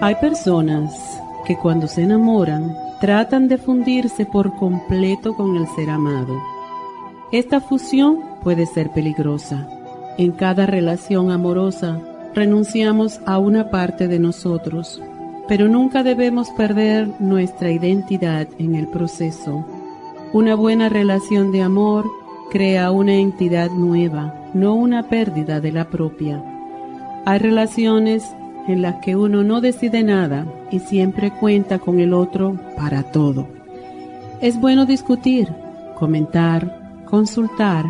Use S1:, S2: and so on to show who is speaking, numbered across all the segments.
S1: Hay personas que cuando se enamoran tratan de fundirse por completo con el ser amado. Esta fusión puede ser peligrosa. En cada relación amorosa renunciamos a una parte de nosotros, pero nunca debemos perder nuestra identidad en el proceso. Una buena relación de amor crea una entidad nueva, no una pérdida de la propia. Hay relaciones en las que uno no decide nada y siempre cuenta con el otro para todo. Es bueno discutir, comentar, consultar,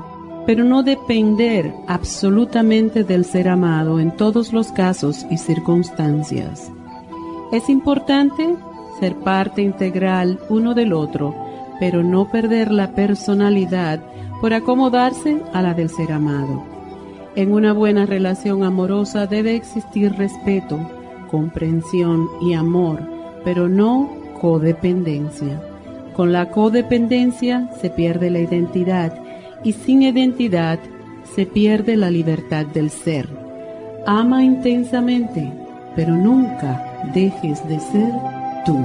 S1: pero no depender absolutamente del ser amado en todos los casos y circunstancias. Es importante ser parte integral uno del otro, pero no perder la personalidad por acomodarse a la del ser amado. En una buena relación amorosa debe existir respeto, comprensión y amor, pero no codependencia. Con la codependencia se pierde la identidad y sin identidad se pierde la libertad del ser. Ama intensamente, pero nunca dejes de ser tú.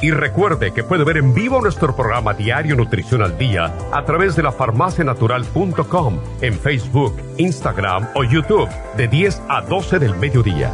S2: Y recuerde que puede ver en vivo nuestro programa Diario Nutrición al Día a través de la farmacianatural.com en Facebook, Instagram o YouTube de 10 a 12 del mediodía.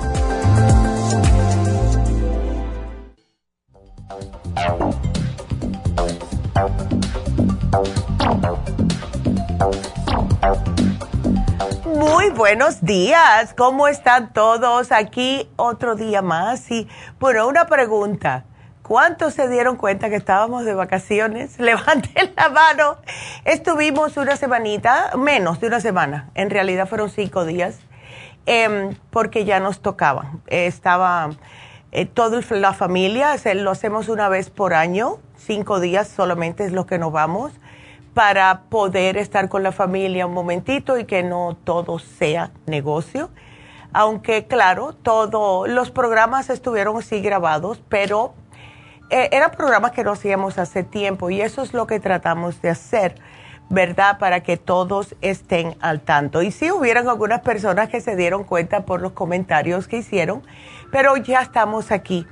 S3: Muy buenos días, ¿cómo están todos? Aquí otro día más y bueno, una pregunta. ¿Cuántos se dieron cuenta que estábamos de vacaciones? Levanten la mano. Estuvimos una semanita, menos de una semana, en realidad fueron cinco días, em, porque ya nos tocaba. estaba eh, toda la familia, lo hacemos una vez por año, cinco días solamente es lo que nos vamos, para poder estar con la familia un momentito y que no todo sea negocio aunque claro, todos los programas estuvieron así grabados, pero eh, eran programas que no hacíamos hace tiempo y eso es lo que tratamos de hacer, ¿verdad? Para que todos estén al tanto. Y sí hubieron algunas personas que se dieron cuenta por los comentarios que hicieron, pero ya estamos aquí.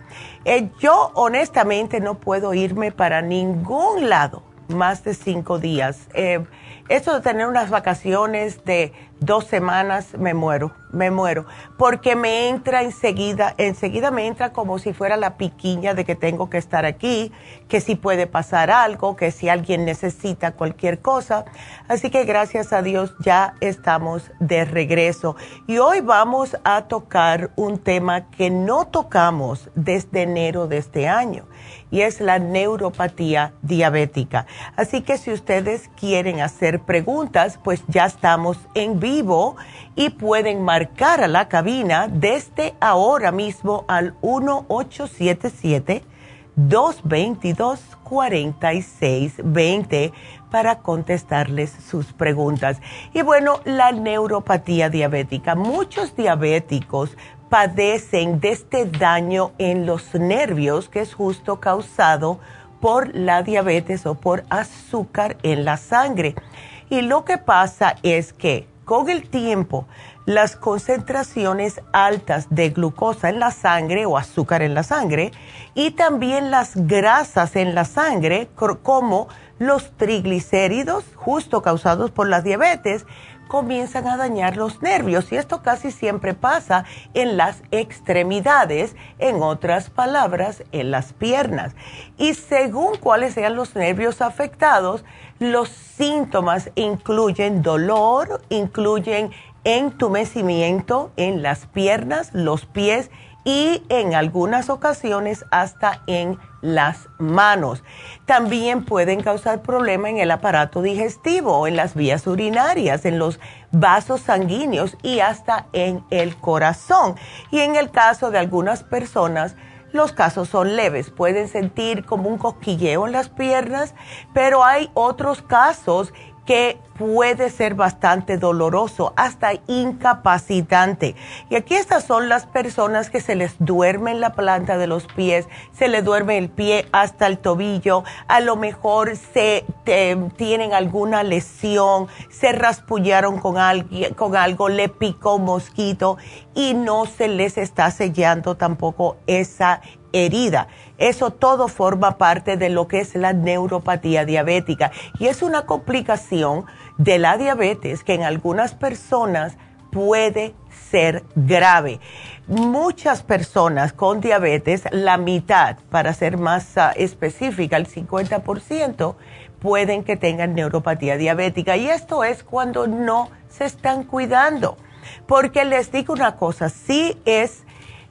S3: Eh, yo honestamente no puedo irme para ningún lado más de cinco días. Eh, esto de tener unas vacaciones de dos semanas me muero, me muero, porque me entra enseguida, enseguida me entra como si fuera la piquiña de que tengo que estar aquí, que si puede pasar algo, que si alguien necesita cualquier cosa. Así que gracias a Dios ya estamos de regreso. Y hoy vamos a tocar un tema que no tocamos desde enero de este año y es la neuropatía diabética. Así que si ustedes quieren hacer preguntas, pues ya estamos en vivo y pueden marcar a la cabina desde ahora mismo al 1877 222 4620 para contestarles sus preguntas. Y bueno, la neuropatía diabética. Muchos diabéticos padecen de este daño en los nervios que es justo causado por la diabetes o por azúcar en la sangre. Y lo que pasa es que con el tiempo las concentraciones altas de glucosa en la sangre o azúcar en la sangre y también las grasas en la sangre como los triglicéridos justo causados por la diabetes comienzan a dañar los nervios y esto casi siempre pasa en las extremidades, en otras palabras, en las piernas. Y según cuáles sean los nervios afectados, los síntomas incluyen dolor, incluyen entumecimiento en las piernas, los pies y en algunas ocasiones hasta en las manos. También pueden causar problemas en el aparato digestivo, en las vías urinarias, en los vasos sanguíneos y hasta en el corazón. Y en el caso de algunas personas, los casos son leves, pueden sentir como un cosquilleo en las piernas, pero hay otros casos que puede ser bastante doloroso, hasta incapacitante. Y aquí estas son las personas que se les duerme la planta de los pies, se les duerme el pie hasta el tobillo, a lo mejor se tienen alguna lesión, se raspullaron con, con algo, le picó mosquito y no se les está sellando tampoco esa herida. Eso todo forma parte de lo que es la neuropatía diabética y es una complicación de la diabetes que en algunas personas puede ser grave. Muchas personas con diabetes, la mitad, para ser más ah, específica, el 50%, pueden que tengan neuropatía diabética. Y esto es cuando no se están cuidando. Porque les digo una cosa, sí es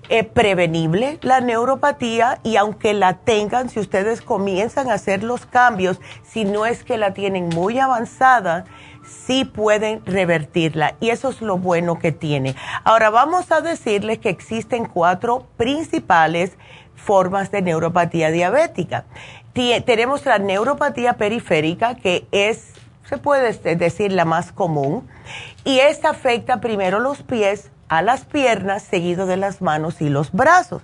S3: eh, prevenible la neuropatía y aunque la tengan, si ustedes comienzan a hacer los cambios, si no es que la tienen muy avanzada, sí pueden revertirla y eso es lo bueno que tiene. Ahora vamos a decirles que existen cuatro principales formas de neuropatía diabética. tenemos la neuropatía periférica que es, se puede decir, la más común y esta afecta primero los pies, a las piernas, seguido de las manos y los brazos.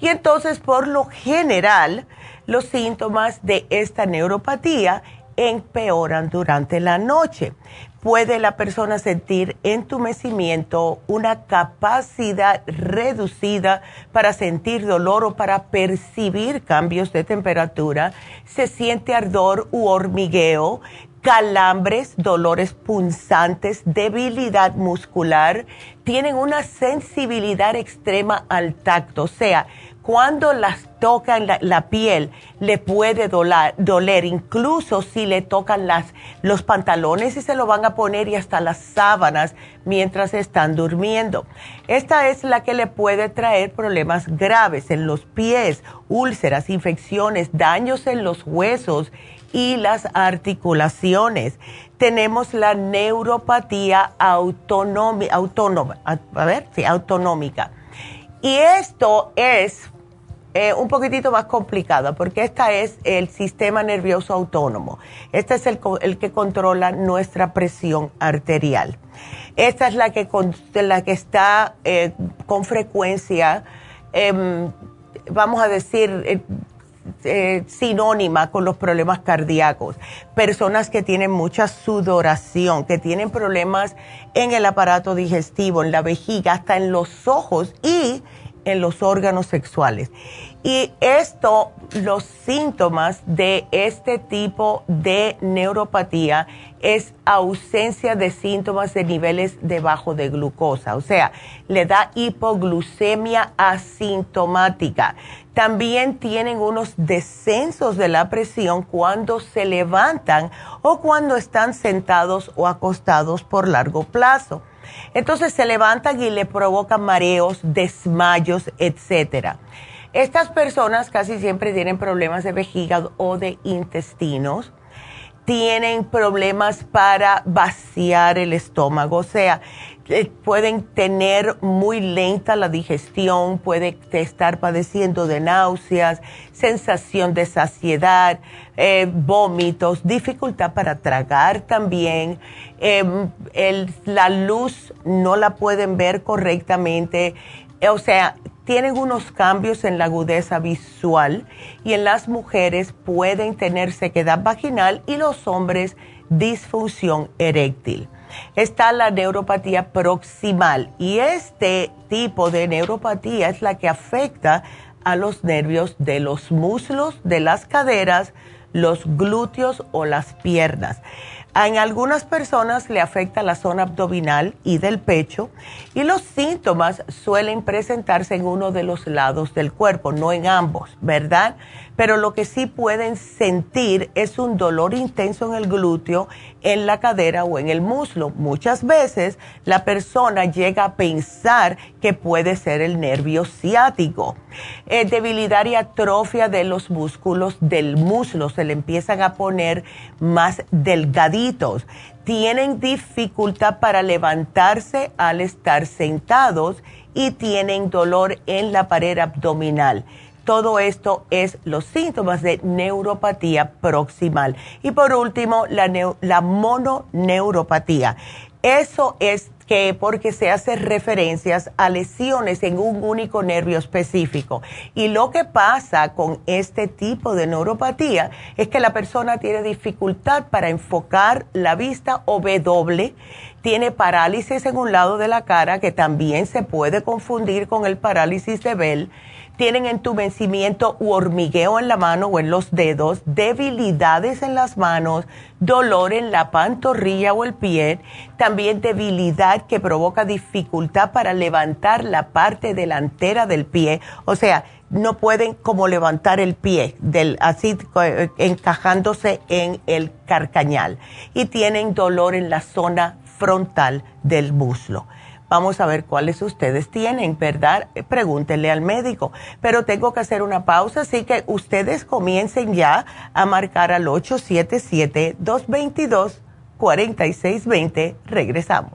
S3: Y entonces, por lo general, los síntomas de esta neuropatía empeoran durante la noche. Puede la persona sentir entumecimiento, una capacidad reducida para sentir dolor o para percibir cambios de temperatura, se siente ardor u hormigueo, calambres, dolores punzantes, debilidad muscular, tienen una sensibilidad extrema al tacto, o sea, cuando las tocan la, la piel le puede doler, incluso si le tocan las, los pantalones y se lo van a poner y hasta las sábanas mientras están durmiendo. Esta es la que le puede traer problemas graves en los pies, úlceras, infecciones, daños en los huesos y las articulaciones. Tenemos la neuropatía autonómica, autónoma, a ver, sí, autonómica. Y esto es eh, un poquitito más complicado porque esta es el sistema nervioso autónomo. Este es el, que controla nuestra presión arterial. Esta es la que, la que está eh, con frecuencia, em, vamos a decir, eh, sinónima con los problemas cardíacos, personas que tienen mucha sudoración, que tienen problemas en el aparato digestivo, en la vejiga, hasta en los ojos y en los órganos sexuales. Y esto, los síntomas de este tipo de neuropatía es ausencia de síntomas de niveles de bajo de glucosa, o sea, le da hipoglucemia asintomática. También tienen unos descensos de la presión cuando se levantan o cuando están sentados o acostados por largo plazo. Entonces se levantan y le provocan mareos, desmayos, etcétera. Estas personas casi siempre tienen problemas de vejiga o de intestinos, tienen problemas para vaciar el estómago, o sea, pueden tener muy lenta la digestión, puede estar padeciendo de náuseas, sensación de saciedad, eh, vómitos, dificultad para tragar también, em, la luz no la pueden ver correctamente, o sea, tienen unos cambios en la agudeza visual y en las mujeres pueden tener sequedad vaginal y los hombres disfunción eréctil. Está la neuropatía proximal y este tipo de neuropatía es la que afecta a los nervios de los muslos, de las caderas, los glúteos o las piernas. En algunas personas le afecta la zona abdominal y del pecho y los síntomas suelen presentarse en uno de los lados del cuerpo, no en ambos, ¿verdad? Pero lo que sí pueden sentir es un dolor intenso en el glúteo, en la cadera o en el muslo. Muchas veces la persona llega a pensar que puede ser el nervio ciático. Eh, debilidad y atrofia de los músculos del muslo se le empiezan a poner más delgaditos. Tienen dificultad para levantarse al estar sentados y tienen dolor en la pared abdominal todo esto es los síntomas de neuropatía proximal. Y por último, la, mononeuropatía. Eso es que porque se hace referencias a lesiones en un único nervio específico. Y lo que pasa con este tipo de neuropatía es que la persona tiene dificultad para enfocar la vista o ve doble, tiene parálisis en un lado de la cara que también se puede confundir con el parálisis de Bell tienen entumecimiento u hormigueo en la mano o en los dedos, debilidades en las manos, dolor en la pantorrilla o el pie, también debilidad que provoca dificultad para levantar la parte delantera del pie, o sea, no pueden como levantar el pie, del, así eh, encajándose en el carcañal, y tienen dolor en la zona frontal del muslo. Vamos a ver cuáles ustedes tienen, ¿verdad? Pregúntenle al médico. Pero tengo que hacer una pausa, así que ustedes comiencen ya a marcar al 877-222-4620. Regresamos.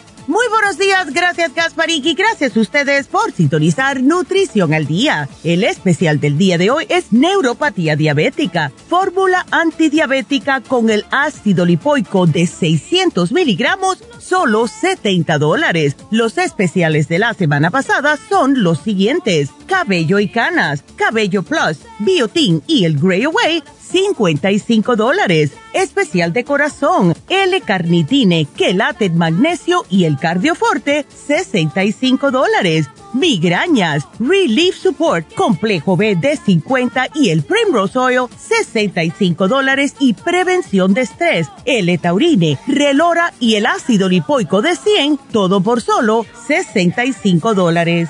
S3: Muy buenos días, gracias Gasparik y gracias a ustedes por sintonizar Nutrición al Día. El especial del día de hoy es Neuropatía Diabética, fórmula antidiabética con el ácido lipoico de 600 miligramos, solo 70 dólares. Los especiales de la semana pasada son los siguientes, cabello y canas, cabello plus, biotin y el Grey Away, 55 dólares. Especial de corazón, L-carnitine, quelate magnesio y el cardioforte, 65 dólares. Migrañas, Relief Support, complejo B de 50 y el Primrose Oil, 65 dólares y prevención de estrés, L-taurine, Relora y el ácido lipoico de 100, todo por solo 65 dólares.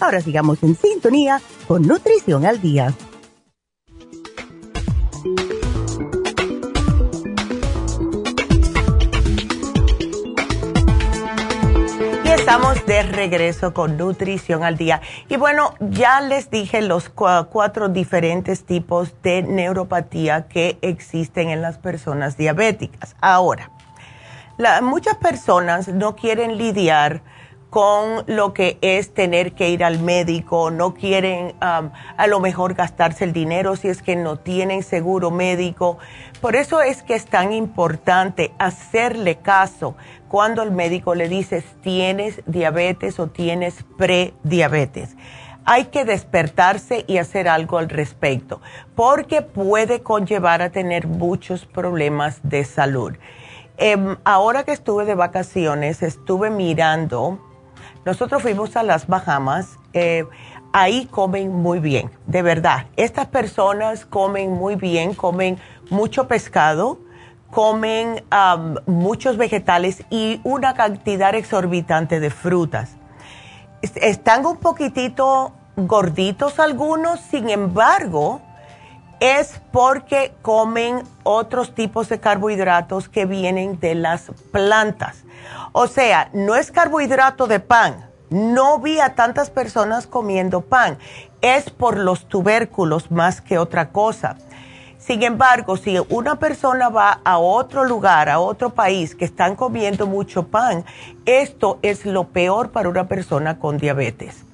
S3: Ahora sigamos en sintonía con Nutrición al Día. Y estamos de regreso con Nutrición al Día. Y bueno, ya les dije los cuatro diferentes tipos de neuropatía que existen en las personas diabéticas. Ahora, muchas personas no quieren lidiar con lo que es tener que ir al médico, no quieren a lo mejor gastarse el dinero si es que no tienen seguro médico. Por eso es que es tan importante hacerle caso cuando el médico le dice tienes diabetes o tienes prediabetes. Hay que despertarse y hacer algo al respecto, porque puede conllevar a tener muchos problemas de salud. Em, ahora que estuve de vacaciones, estuve mirando nosotros fuimos a las Bahamas, eh, ahí comen muy bien, de verdad. Estas personas comen muy bien, comen mucho pescado, comen muchos vegetales y una cantidad exorbitante de frutas. Están un poquitito gorditos algunos, sin embargo, es porque comen otros tipos de carbohidratos que vienen de las plantas. O sea, no es carbohidrato de pan. No vi a tantas personas comiendo pan. Es por los tubérculos más que otra cosa. Sin embargo, si una persona va a otro lugar, a otro país que están comiendo mucho pan, esto es lo peor para una persona con diabetes.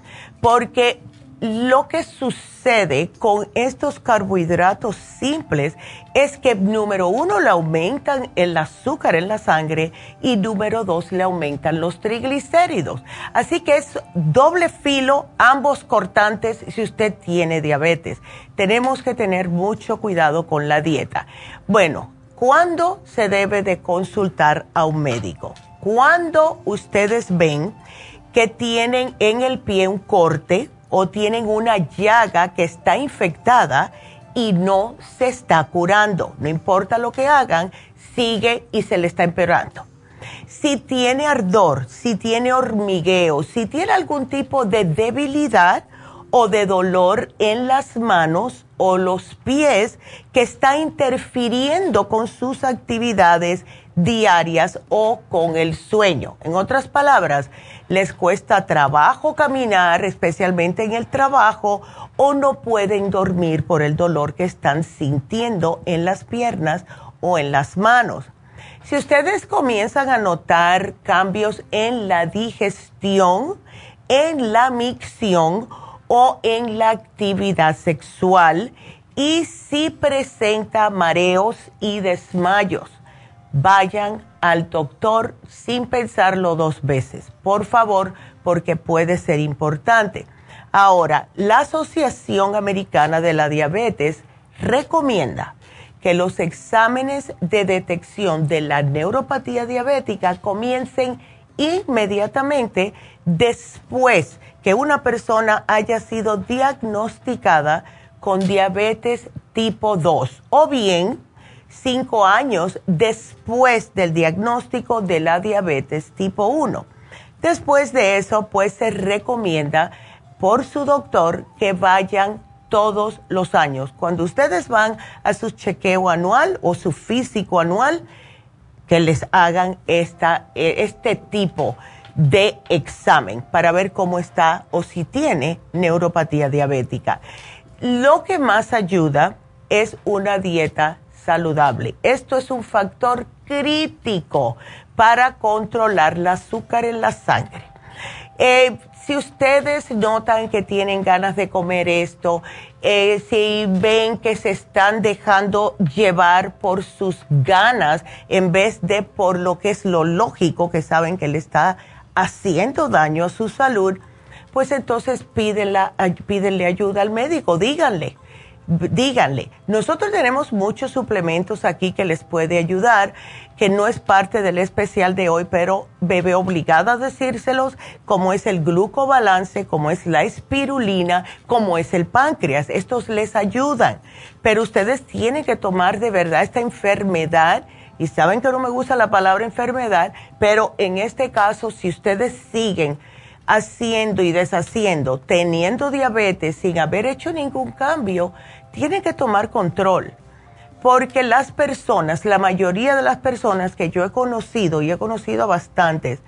S3: Porque lo que sucede con estos carbohidratos simples es que número uno le aumentan el azúcar en la sangre y número dos le aumentan los triglicéridos. Así que es doble filo, ambos cortantes si usted tiene diabetes. Tenemos que tener mucho cuidado con la dieta. Bueno, ¿cuándo se debe de consultar a un médico? Cuando ustedes ven que tienen en el pie un corte, o tienen una llaga que está infectada y no se está curando. No importa lo que hagan, sigue y se le está empeorando. Si tiene ardor, si tiene hormigueo, si tiene algún tipo de debilidad o de dolor en las manos o los pies que está interfiriendo con sus actividades diarias o con el sueño. En otras palabras, les cuesta trabajo caminar, especialmente en el trabajo, o no pueden dormir por el dolor que están sintiendo en las piernas o en las manos. Si ustedes comienzan a notar cambios en la digestión, en la micción o en la actividad sexual, y si presenta mareos y desmayos, vayan al doctor sin pensarlo dos veces, por favor, porque puede ser importante. Ahora, la Asociación Americana de la Diabetes recomienda que los exámenes de detección de la neuropatía diabética comiencen inmediatamente después que una persona haya sido diagnosticada con diabetes tipo 2 o bien cinco años después del diagnóstico de la diabetes tipo 1. Después de eso, pues se recomienda por su doctor que vayan todos los años. Cuando ustedes van a su chequeo anual o su físico anual, que les hagan esta, e, este tipo de examen para ver cómo está o si tiene neuropatía diabética. Lo que más ayuda es una dieta saludable. Esto es un factor crítico para controlar el azúcar en la sangre. Eh, si ustedes notan que tienen ganas de comer esto, eh, si ven que se están dejando llevar por sus ganas en vez de por lo que es lo lógico, que saben que le está haciendo daño a su salud, pues entonces pídenle ayuda al médico, díganle díganle, nosotros tenemos muchos suplementos aquí que les puede ayudar, que no es parte del especial de hoy, pero bebe obligada a decírselos, como es el glucobalance, como es la espirulina, como es el páncreas. Estos les ayudan, pero ustedes tienen que tomar de verdad esta enfermedad. Y saben que no me gusta la palabra enfermedad, pero en este caso, si ustedes siguen haciendo y deshaciendo, teniendo diabetes sin haber hecho ningún cambio, tienen que tomar control. Porque las personas, la mayoría de las personas que yo he conocido, y he conocido a bastantes,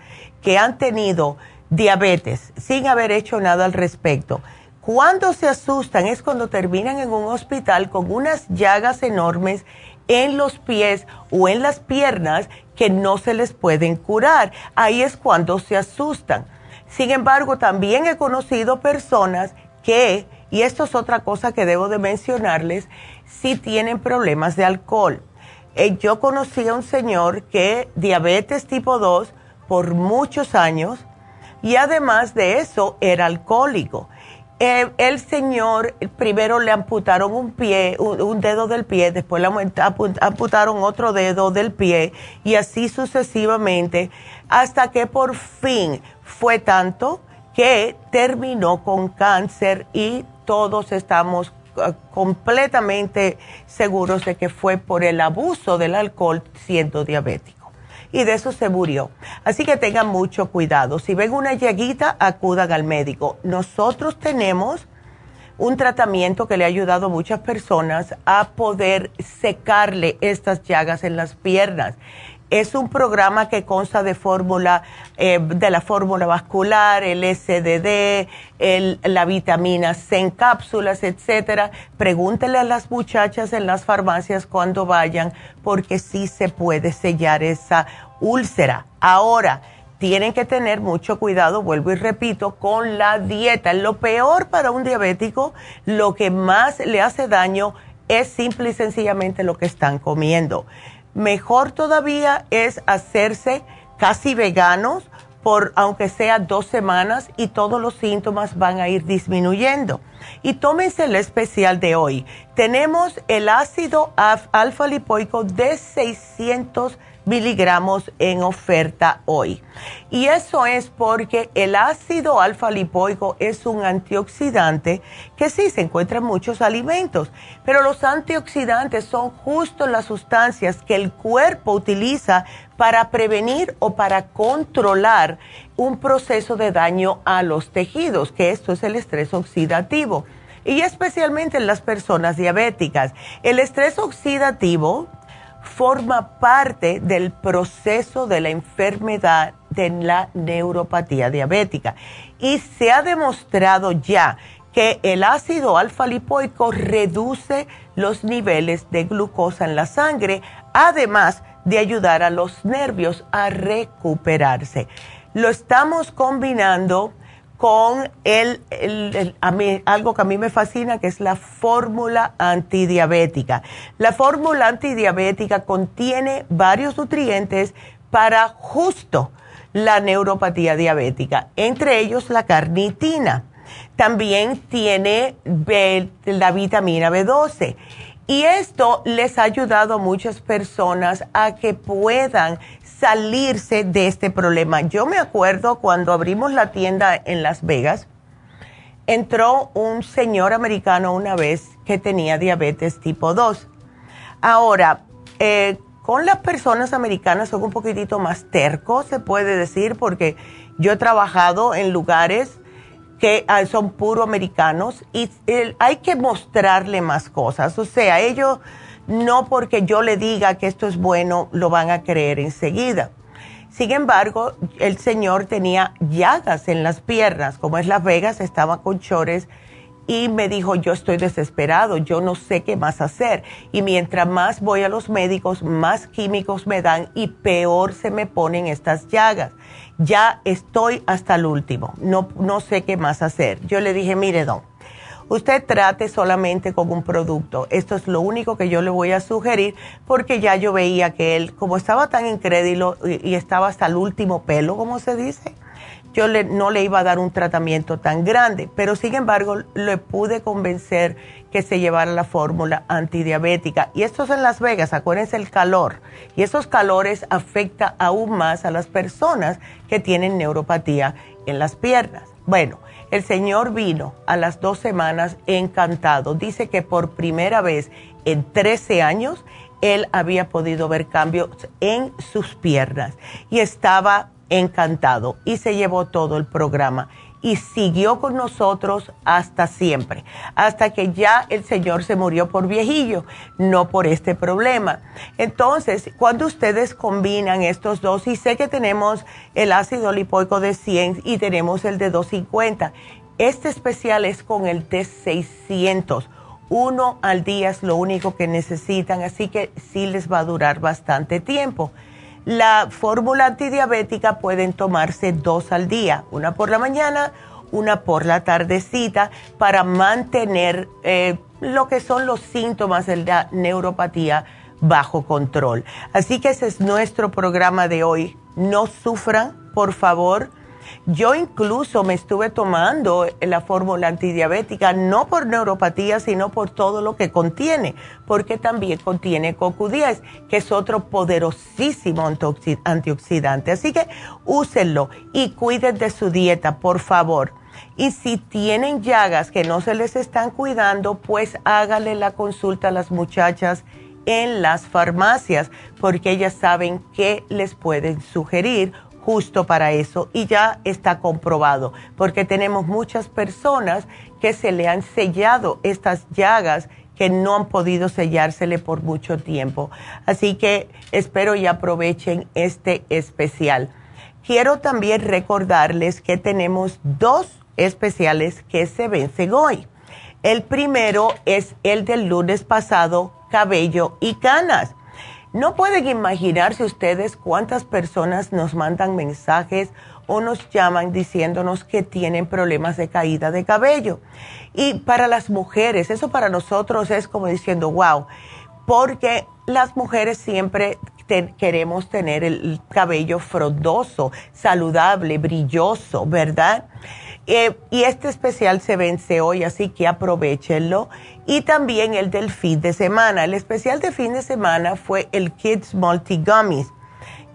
S3: que han tenido diabetes sin haber hecho nada al respecto, cuando se asustan es cuando terminan en un hospital con unas llagas enormes en los pies o en las piernas que no se les pueden curar. Ahí es cuando se asustan. Sin embargo, también he conocido personas que y esto es otra cosa que debo de mencionarles, si tienen problemas de alcohol. Eh, yo conocí a un señor que diabetes tipo 2 por muchos años y además de eso era alcohólico. Eh, el señor primero le amputaron un pie, un, dedo del pie, después le amputaron otro dedo del pie y así sucesivamente hasta que por fin fue tanto que terminó con cáncer y todos estamos ah, completamente seguros de que fue por el abuso del alcohol siendo diabético. Y de eso se murió. Así que tengan mucho cuidado. Si ven una llaguita, acudan al médico. Nosotros tenemos un tratamiento que le ha ayudado a muchas personas a poder secarle estas llagas en las piernas. Es un programa que consta de fórmula, eh, de la fórmula vascular, el SDD, el, la vitamina C en cápsulas, etcétera. Pregúntele a las muchachas en las farmacias cuando vayan, porque sí se puede sellar esa úlcera. Ahora, tienen que tener mucho cuidado, vuelvo y repito, con la dieta. Lo peor para un diabético, lo que más le hace daño es simple y sencillamente lo que están comiendo. Mejor todavía es hacerse casi veganos por aunque sea dos semanas y todos los síntomas van a ir disminuyendo. Y tómense el especial de hoy. Tenemos el ácido alfa lipoico de 600 miligramos en oferta hoy. Y eso es porque el ácido alfa lipoico es un antioxidante que sí se encuentra en muchos alimentos, pero los antioxidantes son justo las sustancias que el cuerpo utiliza para prevenir o para controlar un proceso de daño a los tejidos, que esto es el estrés oxidativo. Y especialmente en las personas diabéticas. El estrés oxidativo forma parte del proceso de la enfermedad de la neuropatía diabética. Y se ha demostrado ya que el ácido alfa lipoico reduce los niveles de glucosa en la sangre, además de ayudar a los nervios a recuperarse. Lo estamos combinando con el, algo que a mí me fascina, que es la fórmula antidiabética. La fórmula antidiabética contiene varios nutrientes para justo la neuropatía diabética, entre ellos la carnitina. También tiene la vitamina B12 y esto les ha ayudado a muchas personas a que puedan salirse de este problema. Yo me acuerdo cuando abrimos la tienda en Las Vegas, entró un señor americano una vez que tenía diabetes tipo 2. Ahora, eh, con las personas americanas son un poquitito más tercos, se puede decir, porque yo he trabajado en lugares que ah, son puro americanos y hay que mostrarle más cosas. O sea, ellos no porque yo le diga que esto es bueno, lo van a creer enseguida. Sin embargo, el señor tenía llagas en las piernas, como es Las Vegas, estaba con chores y me dijo, yo estoy desesperado, yo no sé qué más hacer. Y mientras más voy a los médicos, más químicos me dan y peor se me ponen estas llagas. Ya estoy hasta el último, no, no sé qué más hacer. Yo le dije, mire, don, usted trate solamente con un producto. Esto es lo único que yo le voy a sugerir porque ya yo veía que él, como estaba tan incrédulo y, estaba hasta el último pelo, como se dice, yo no le iba a dar un tratamiento tan grande, pero sin embargo le pude convencer que se llevara la fórmula antidiabética. Y esto es en Las Vegas, acuérdense el calor. Y esos calores afectan aún más a las personas que tienen neuropatía en las piernas. Bueno, el señor vino a las dos semanas encantado. Dice que por primera vez en 13 años él había podido ver cambios en sus piernas y estaba encantado y se llevó todo el programa y siguió con nosotros hasta siempre, hasta que ya el Señor se murió por viejillo, no por este problema. Entonces, cuando ustedes combinan estos dos, y sé que tenemos el ácido lipoico de 100 y tenemos el de 250, este especial es con el t 600. Uno al día es lo único que necesitan, así que sí les va a durar bastante tiempo. La fórmula antidiabética pueden tomarse dos al día, una por la mañana, una por la tardecita, para mantener eh, lo que son los síntomas de la neuropatía bajo control. Así que ese es nuestro programa de hoy. No sufran, por favor yo incluso me estuve tomando la fórmula antidiabética, no por neuropatía, sino por todo lo que contiene, porque también contiene CoQ10, que es otro poderosísimo antioxidante. Así que úsenlo y cuiden de su dieta, por favor. Y si tienen llagas que no se les están cuidando, pues hágale la consulta a las muchachas en las farmacias, porque ellas saben qué les pueden sugerir justo para eso y ya está comprobado, porque tenemos muchas personas que se le han sellado estas llagas que no han podido sellársele por mucho tiempo. Así que espero y aprovechen este especial. Quiero también recordarles que tenemos dos especiales que se vencen hoy. El primero es el del lunes pasado, cabello y canas. No pueden imaginarse ustedes cuántas personas nos mandan mensajes o nos llaman diciéndonos que tienen problemas de caída de cabello. Y para las mujeres, eso para nosotros es como diciendo, wow, porque las mujeres siempre queremos tener el cabello frondoso, saludable, brilloso, ¿verdad? Eh, y este especial se vence hoy, así que aprovechenlo. Y también el del fin de semana. El especial de fin de semana fue el Kids Multi Gummies.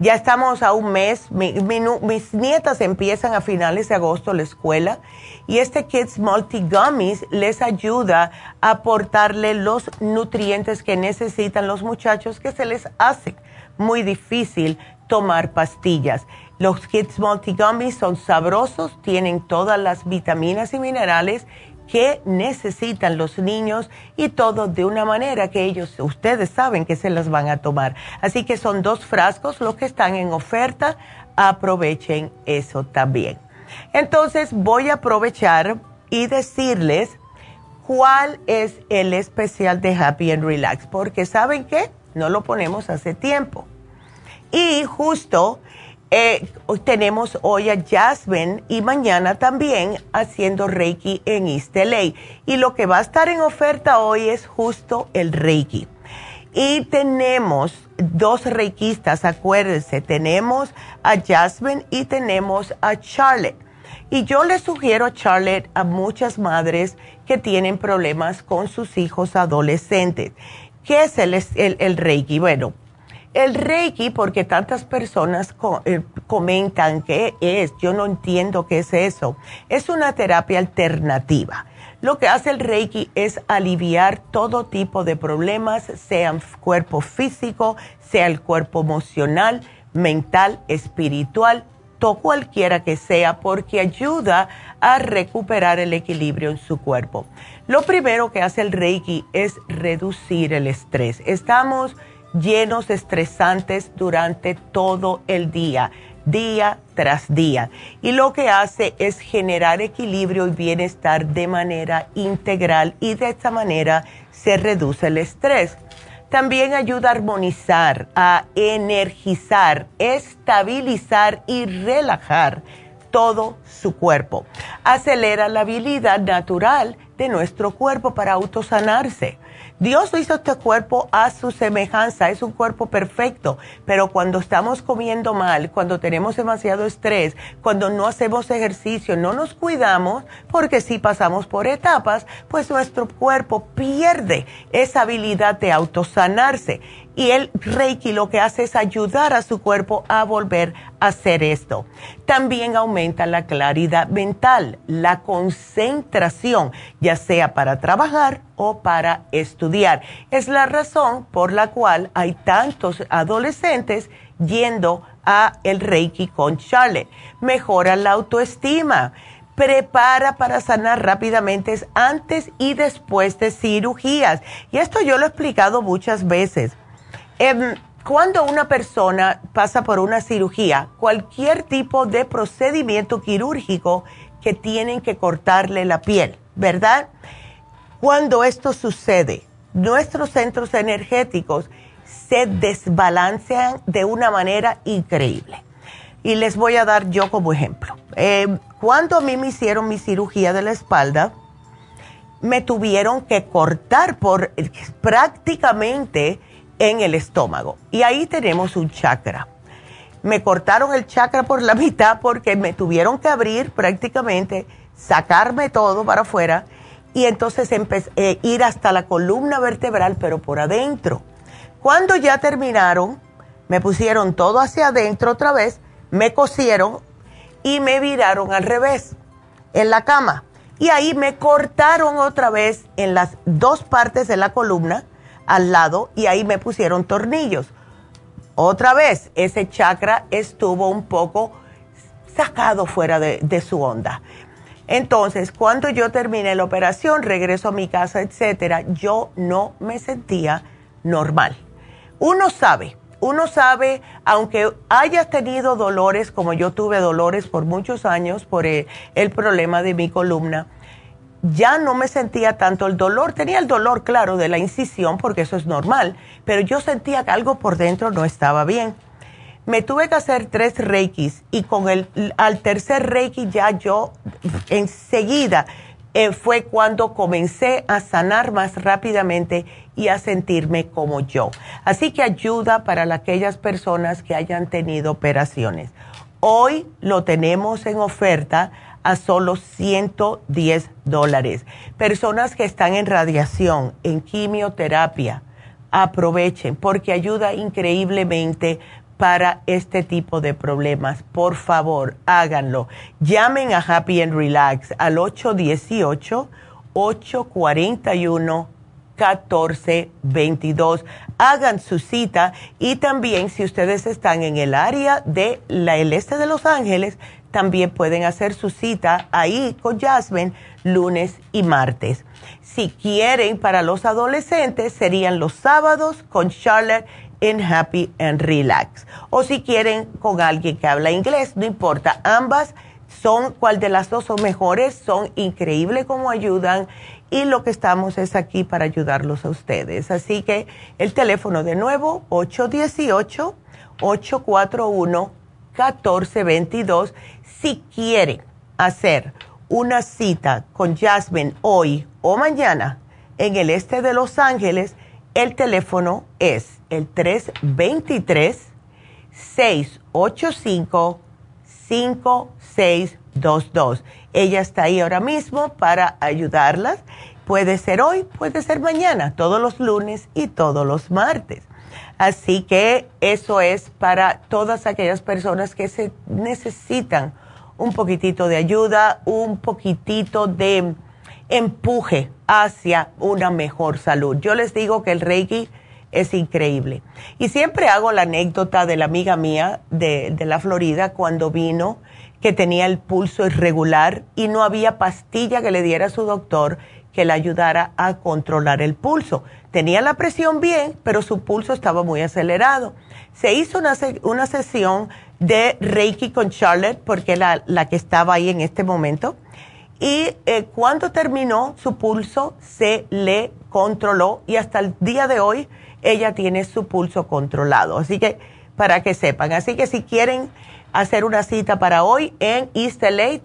S3: Ya estamos a un mes, mis nietas empiezan a finales de agosto la escuela y este Kids Multi Gummies les ayuda a aportarle los nutrientes que necesitan los muchachos que se les hace muy difícil tomar pastillas. Los Kids Multigummies son sabrosos, tienen todas las vitaminas y minerales que necesitan los niños y todo de una manera que ellos, ustedes saben que se las van a tomar. Así que son dos frascos los que están en oferta, aprovechen eso también. Entonces voy a aprovechar y decirles cuál es el especial de Happy and Relax, porque saben que no lo ponemos hace tiempo. Y justo eh, tenemos hoy a Jasmine y mañana también haciendo Reiki en East Y lo que va a estar en oferta hoy es justo el Reiki. Y tenemos dos reikistas, acuérdense, tenemos a Jasmine y tenemos a Charlotte. Y yo le sugiero a Charlotte a muchas madres que tienen problemas con sus hijos adolescentes. ¿Qué es el, el, el Reiki? Bueno, el Reiki, porque tantas personas eh, comentan qué es, yo no entiendo qué es eso, es una terapia alternativa. Lo que hace el Reiki es aliviar todo tipo de problemas, sea el cuerpo físico, sea el cuerpo emocional, mental, espiritual, todo cualquiera que sea, porque ayuda a recuperar el equilibrio en su cuerpo. Lo primero que hace el Reiki es reducir el estrés. Estamos llenos estresantes durante todo el día día tras día. Y lo que hace es generar equilibrio y bienestar de manera integral y de esta manera se reduce el estrés. También ayuda a armonizar, a energizar, estabilizar y relajar todo su cuerpo. Acelera la habilidad natural de nuestro cuerpo para autosanarse Dios hizo este cuerpo a su semejanza, es un cuerpo perfecto, pero cuando estamos comiendo mal, cuando tenemos demasiado estrés, cuando no hacemos ejercicio, no nos cuidamos, porque si pasamos por etapas, pues nuestro cuerpo pierde esa habilidad de autosanarse. Y el Reiki lo que hace es ayudar a su cuerpo a volver a hacer esto. También aumenta la claridad mental, la concentración, ya sea para trabajar o para estudiar. Es la razón por la cual hay tantos adolescentes yendo a el Reiki con Charlotte. Mejora la autoestima prepara para sanar rápidamente antes y después de cirugías. Y esto yo lo he explicado muchas veces. Em, cuando una persona pasa por una cirugía, cualquier tipo de procedimiento quirúrgico que tienen que cortarle la piel, ¿verdad? Cuando esto sucede, nuestros centros energéticos se desbalancean de una manera increíble. Y les voy a dar yo como ejemplo. Em, cuando a mí me hicieron mi cirugía de la espalda, me tuvieron que cortar por prácticamente en el estómago. Y ahí tenemos un chakra. Me cortaron el chakra por la mitad porque me tuvieron que abrir prácticamente, sacarme todo para afuera y entonces empecé eh, ir hasta la columna vertebral, pero por adentro. Cuando ya terminaron, me pusieron todo hacia adentro otra vez, me cosieron y me viraron al revés en la cama. Y ahí me cortaron otra vez en las dos partes de la columna al lado y ahí me pusieron tornillos. Otra vez, ese chakra estuvo un poco sacado fuera de, su onda. Entonces, cuando yo terminé la operación, regreso a mi casa, etcétera, yo no me sentía normal. Uno sabe, uno sabe, aunque hayas tenido dolores, como yo tuve dolores por muchos años por el problema de mi columna, ya no me sentía tanto el dolor. Tenía el dolor, claro, de la incisión, porque eso es normal, pero yo sentía que algo por dentro no estaba bien. Me tuve que hacer tres reikis y con el al tercer reiki ya yo enseguida eh, fue cuando comencé a sanar más rápidamente y a sentirme como yo. Así que ayuda para aquellas personas que hayan tenido operaciones. Hoy lo tenemos en oferta a solo 110 dólares. Personas que están en radiación, en quimioterapia, aprovechen porque ayuda increíblemente para este tipo de problemas. Por favor, háganlo. Llamen a Happy and Relax al 818-841-1422. Hagan su cita y también si ustedes están en el área del el este de Los Ángeles, también pueden hacer su cita ahí con Jasmine lunes y martes. Si quieren para los adolescentes serían los sábados con Charlotte en Happy and Relax. O si quieren con alguien que habla inglés, no importa, ambas son, cuál de las dos son mejores, son increíbles como ayudan y lo que estamos es aquí para ayudarlos a ustedes. Así que el teléfono de nuevo, 818 841 1422 si quieren hacer una cita con Jasmine hoy o mañana en el este de Los Ángeles, el teléfono es el 323-685-5622. Ella está ahí ahora mismo para ayudarlas. Puede ser hoy, puede ser mañana, todos los lunes y todos los martes. Así que eso es para todas aquellas personas que se necesitan un poquitito de ayuda, un poquitito de empuje hacia una mejor salud. Yo les digo que el Reiki es increíble. Y siempre hago la anécdota de la amiga mía de, de, la Florida cuando vino, que tenía el pulso irregular y no había pastilla que le diera a su doctor que le ayudara a controlar el pulso. Tenía la presión bien, pero su pulso estaba muy acelerado. Se hizo una, una sesión de Reiki con Charlotte, porque la, la que estaba ahí en este momento. Y eh, cuando terminó, su pulso se le controló y hasta el día de hoy ella tiene su pulso controlado. Así que, para que sepan. Así que si quieren hacer una cita para hoy en East LA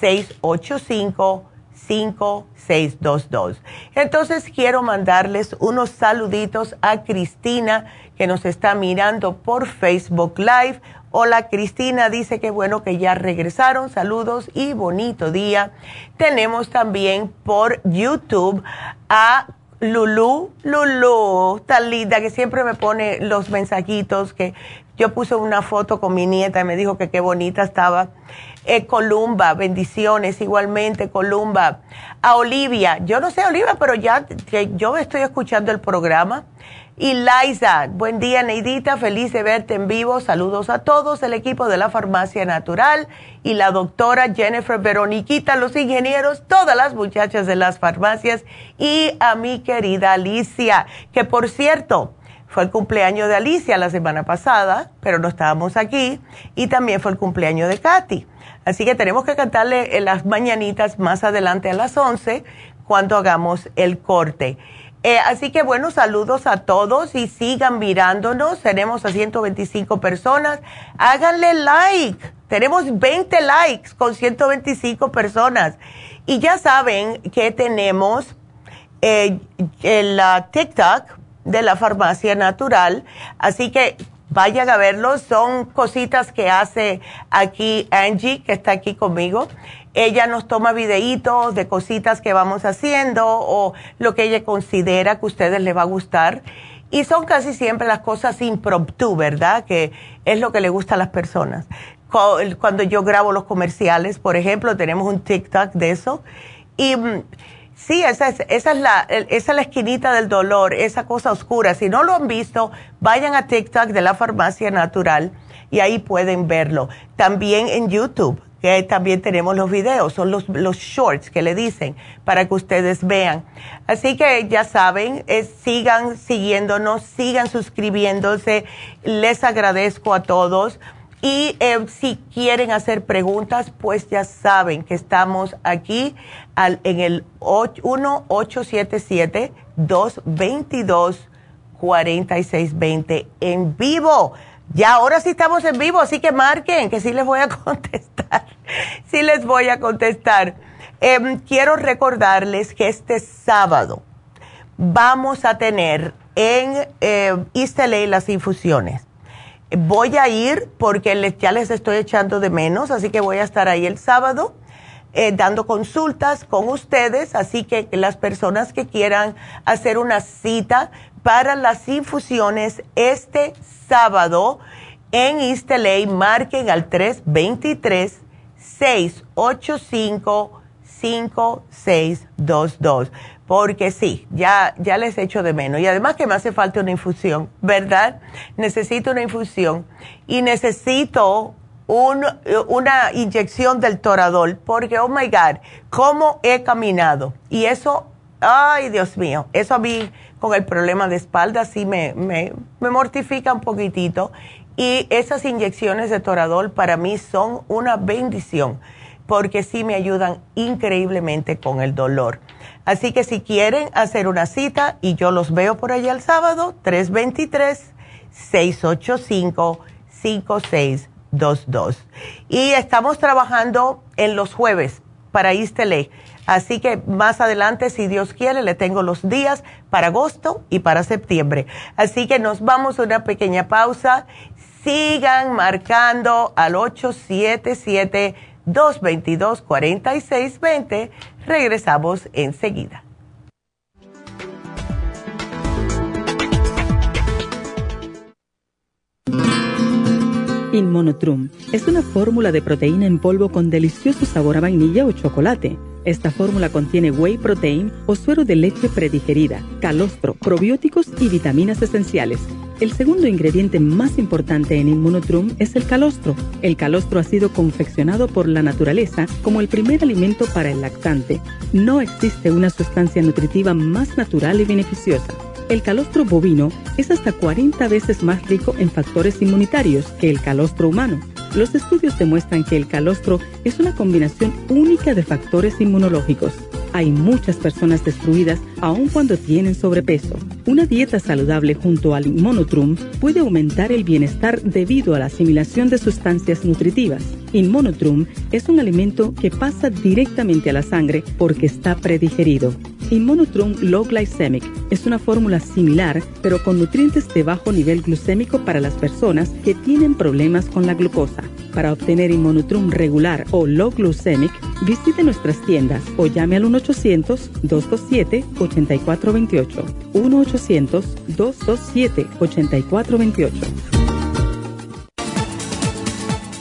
S3: 323-685-5622. Entonces quiero mandarles unos saluditos a Cristina que nos está mirando por Facebook Live. Hola Cristina, dice que bueno que ya regresaron. Saludos y bonito día. Tenemos también por YouTube a Lulu, Lulu, tan linda que siempre me pone los mensajitos que yo puse una foto con mi nieta y me dijo que qué bonita estaba. Eh, Columba, bendiciones igualmente, Columba. A Olivia, yo no sé Olivia, pero ya yo estoy escuchando el programa y Liza, buen día Neidita, feliz de verte en vivo. Saludos a todos, el equipo de la Farmacia Natural y la doctora Jennifer Veroniquita, los ingenieros, todas las muchachas de las farmacias y a mi querida Alicia, que por cierto, fue el cumpleaños de Alicia la semana pasada, pero no estábamos aquí, y también fue el cumpleaños de Katy. Así que tenemos que cantarle las mañanitas más adelante a las 11 cuando hagamos el corte. Eh, así que bueno, saludos a todos y sigan mirándonos. Tenemos a 125 personas. Háganle like. Tenemos 20 likes con 125 personas. Y ya saben que tenemos eh, el TikTok de la farmacia natural. Así que vayan a verlo. Son cositas que hace aquí Angie, que está aquí conmigo. Ella nos toma videitos de cositas que vamos haciendo o lo que ella considera que a ustedes les va a gustar. Y son casi siempre las cosas impromptu, ¿verdad? Que es lo que le gusta a las personas. Cuando yo grabo los comerciales, por ejemplo, tenemos un TikTok de eso. Y mm, sí, esa es, esa es, la, esa es la esquinita del dolor, esa cosa oscura. Si no lo han visto, vayan a TikTok de la farmacia natural y ahí pueden verlo. También en YouTube que también tenemos los videos, son los, los shorts que le dicen para que ustedes vean. Así que ya saben, sigan siguiéndonos, sigan suscribiéndose, les agradezco a todos. Y eh, si quieren hacer preguntas, pues ya saben que estamos aquí al, en el 1-877-222-4620 en vivo. Ya ahora sí estamos en vivo, así que marquen, que sí les voy a contestar. sí les voy a contestar. Em, quiero recordarles que este sábado vamos a tener en eh, East las infusiones. Voy a ir porque les, ya les estoy echando de menos, así que voy a estar ahí el sábado eh, dando consultas con ustedes, así que las personas que quieran hacer una cita para las infusiones este sábado en East marquen al 323-685-5622. Porque sí, ya, ya les echo de menos. Y además que me hace falta una infusión, ¿verdad? Necesito una infusión. Y necesito una inyección del toradol. Porque, oh my God, ¿cómo he caminado? Y eso, ay Dios mío, eso a mí con el problema de espalda sí me, me, mortifica un poquitito. Y esas inyecciones de Toradol para mí son una bendición porque sí me ayudan increíblemente con el dolor. Así que si quieren hacer una cita y yo los veo por allá el sábado, 323-685-5622. Y estamos trabajando en los jueves para Istele Así que más adelante, si Dios quiere, le tengo los días para agosto y para septiembre. Así que nos vamos a una pequeña pausa. Sigan marcando al 877-222-4620. Regresamos enseguida.
S4: Inmonotrum es una fórmula de proteína en polvo con delicioso sabor a vainilla o chocolate. Esta fórmula contiene whey protein o suero de leche predigerida, calostro, probióticos y vitaminas esenciales. El segundo ingrediente más importante en Inmunotrum es el calostro. El calostro ha sido confeccionado por la naturaleza como el primer alimento para el lactante. No existe una sustancia nutritiva más natural y beneficiosa. El calostro bovino es hasta 40 veces más rico en factores inmunitarios que el calostro humano. Los estudios demuestran que el calostro es una combinación única de factores inmunológicos. Hay muchas personas destruidas aun cuando tienen sobrepeso. Una dieta saludable junto al Inmonotrum puede aumentar el bienestar debido a la asimilación de sustancias nutritivas. Inmonotrum es un alimento que pasa directamente a la sangre porque está predigerido. Inmonotrum Low Glycemic es una fórmula similar, pero con nutrientes de bajo nivel glucémico para las personas que tienen problemas con la glucosa. Para obtener Inmonotrum regular o Low Glycemic, visite nuestras tiendas o llame al 1-800-227-8428. 1-800-227-8428.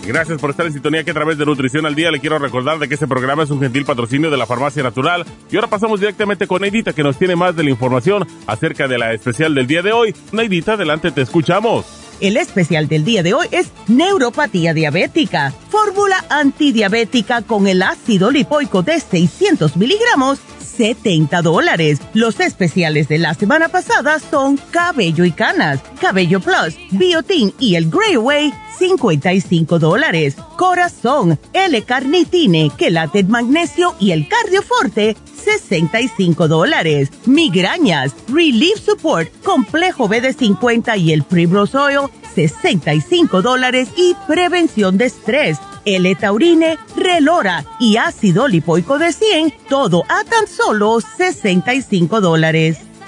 S5: Gracias por estar en sintonía que a través de Nutrición al Día le quiero recordar de que este programa es un gentil patrocinio de la Farmacia Natural. Y ahora pasamos directamente con Neidita que nos tiene más de la información acerca de la especial del día de hoy. Neidita, adelante, te escuchamos.
S6: El especial del día de hoy es neuropatía diabética, fórmula antidiabética con el ácido lipoico de 600 miligramos 70 dólares. Los especiales de la semana pasada son Cabello y Canas, Cabello Plus, Biotin y el Grey Way, 55 dólares. Corazón, L-Carnitine, Quelate Magnesio y el Cardioforte, 65 dólares. Migrañas, Relief Support, Complejo BD50 y el Primrose Oil, 65 dólares. Y prevención de estrés L-Taurine, Relora y ácido lipoico de 100, todo a tan solo 65 dólares.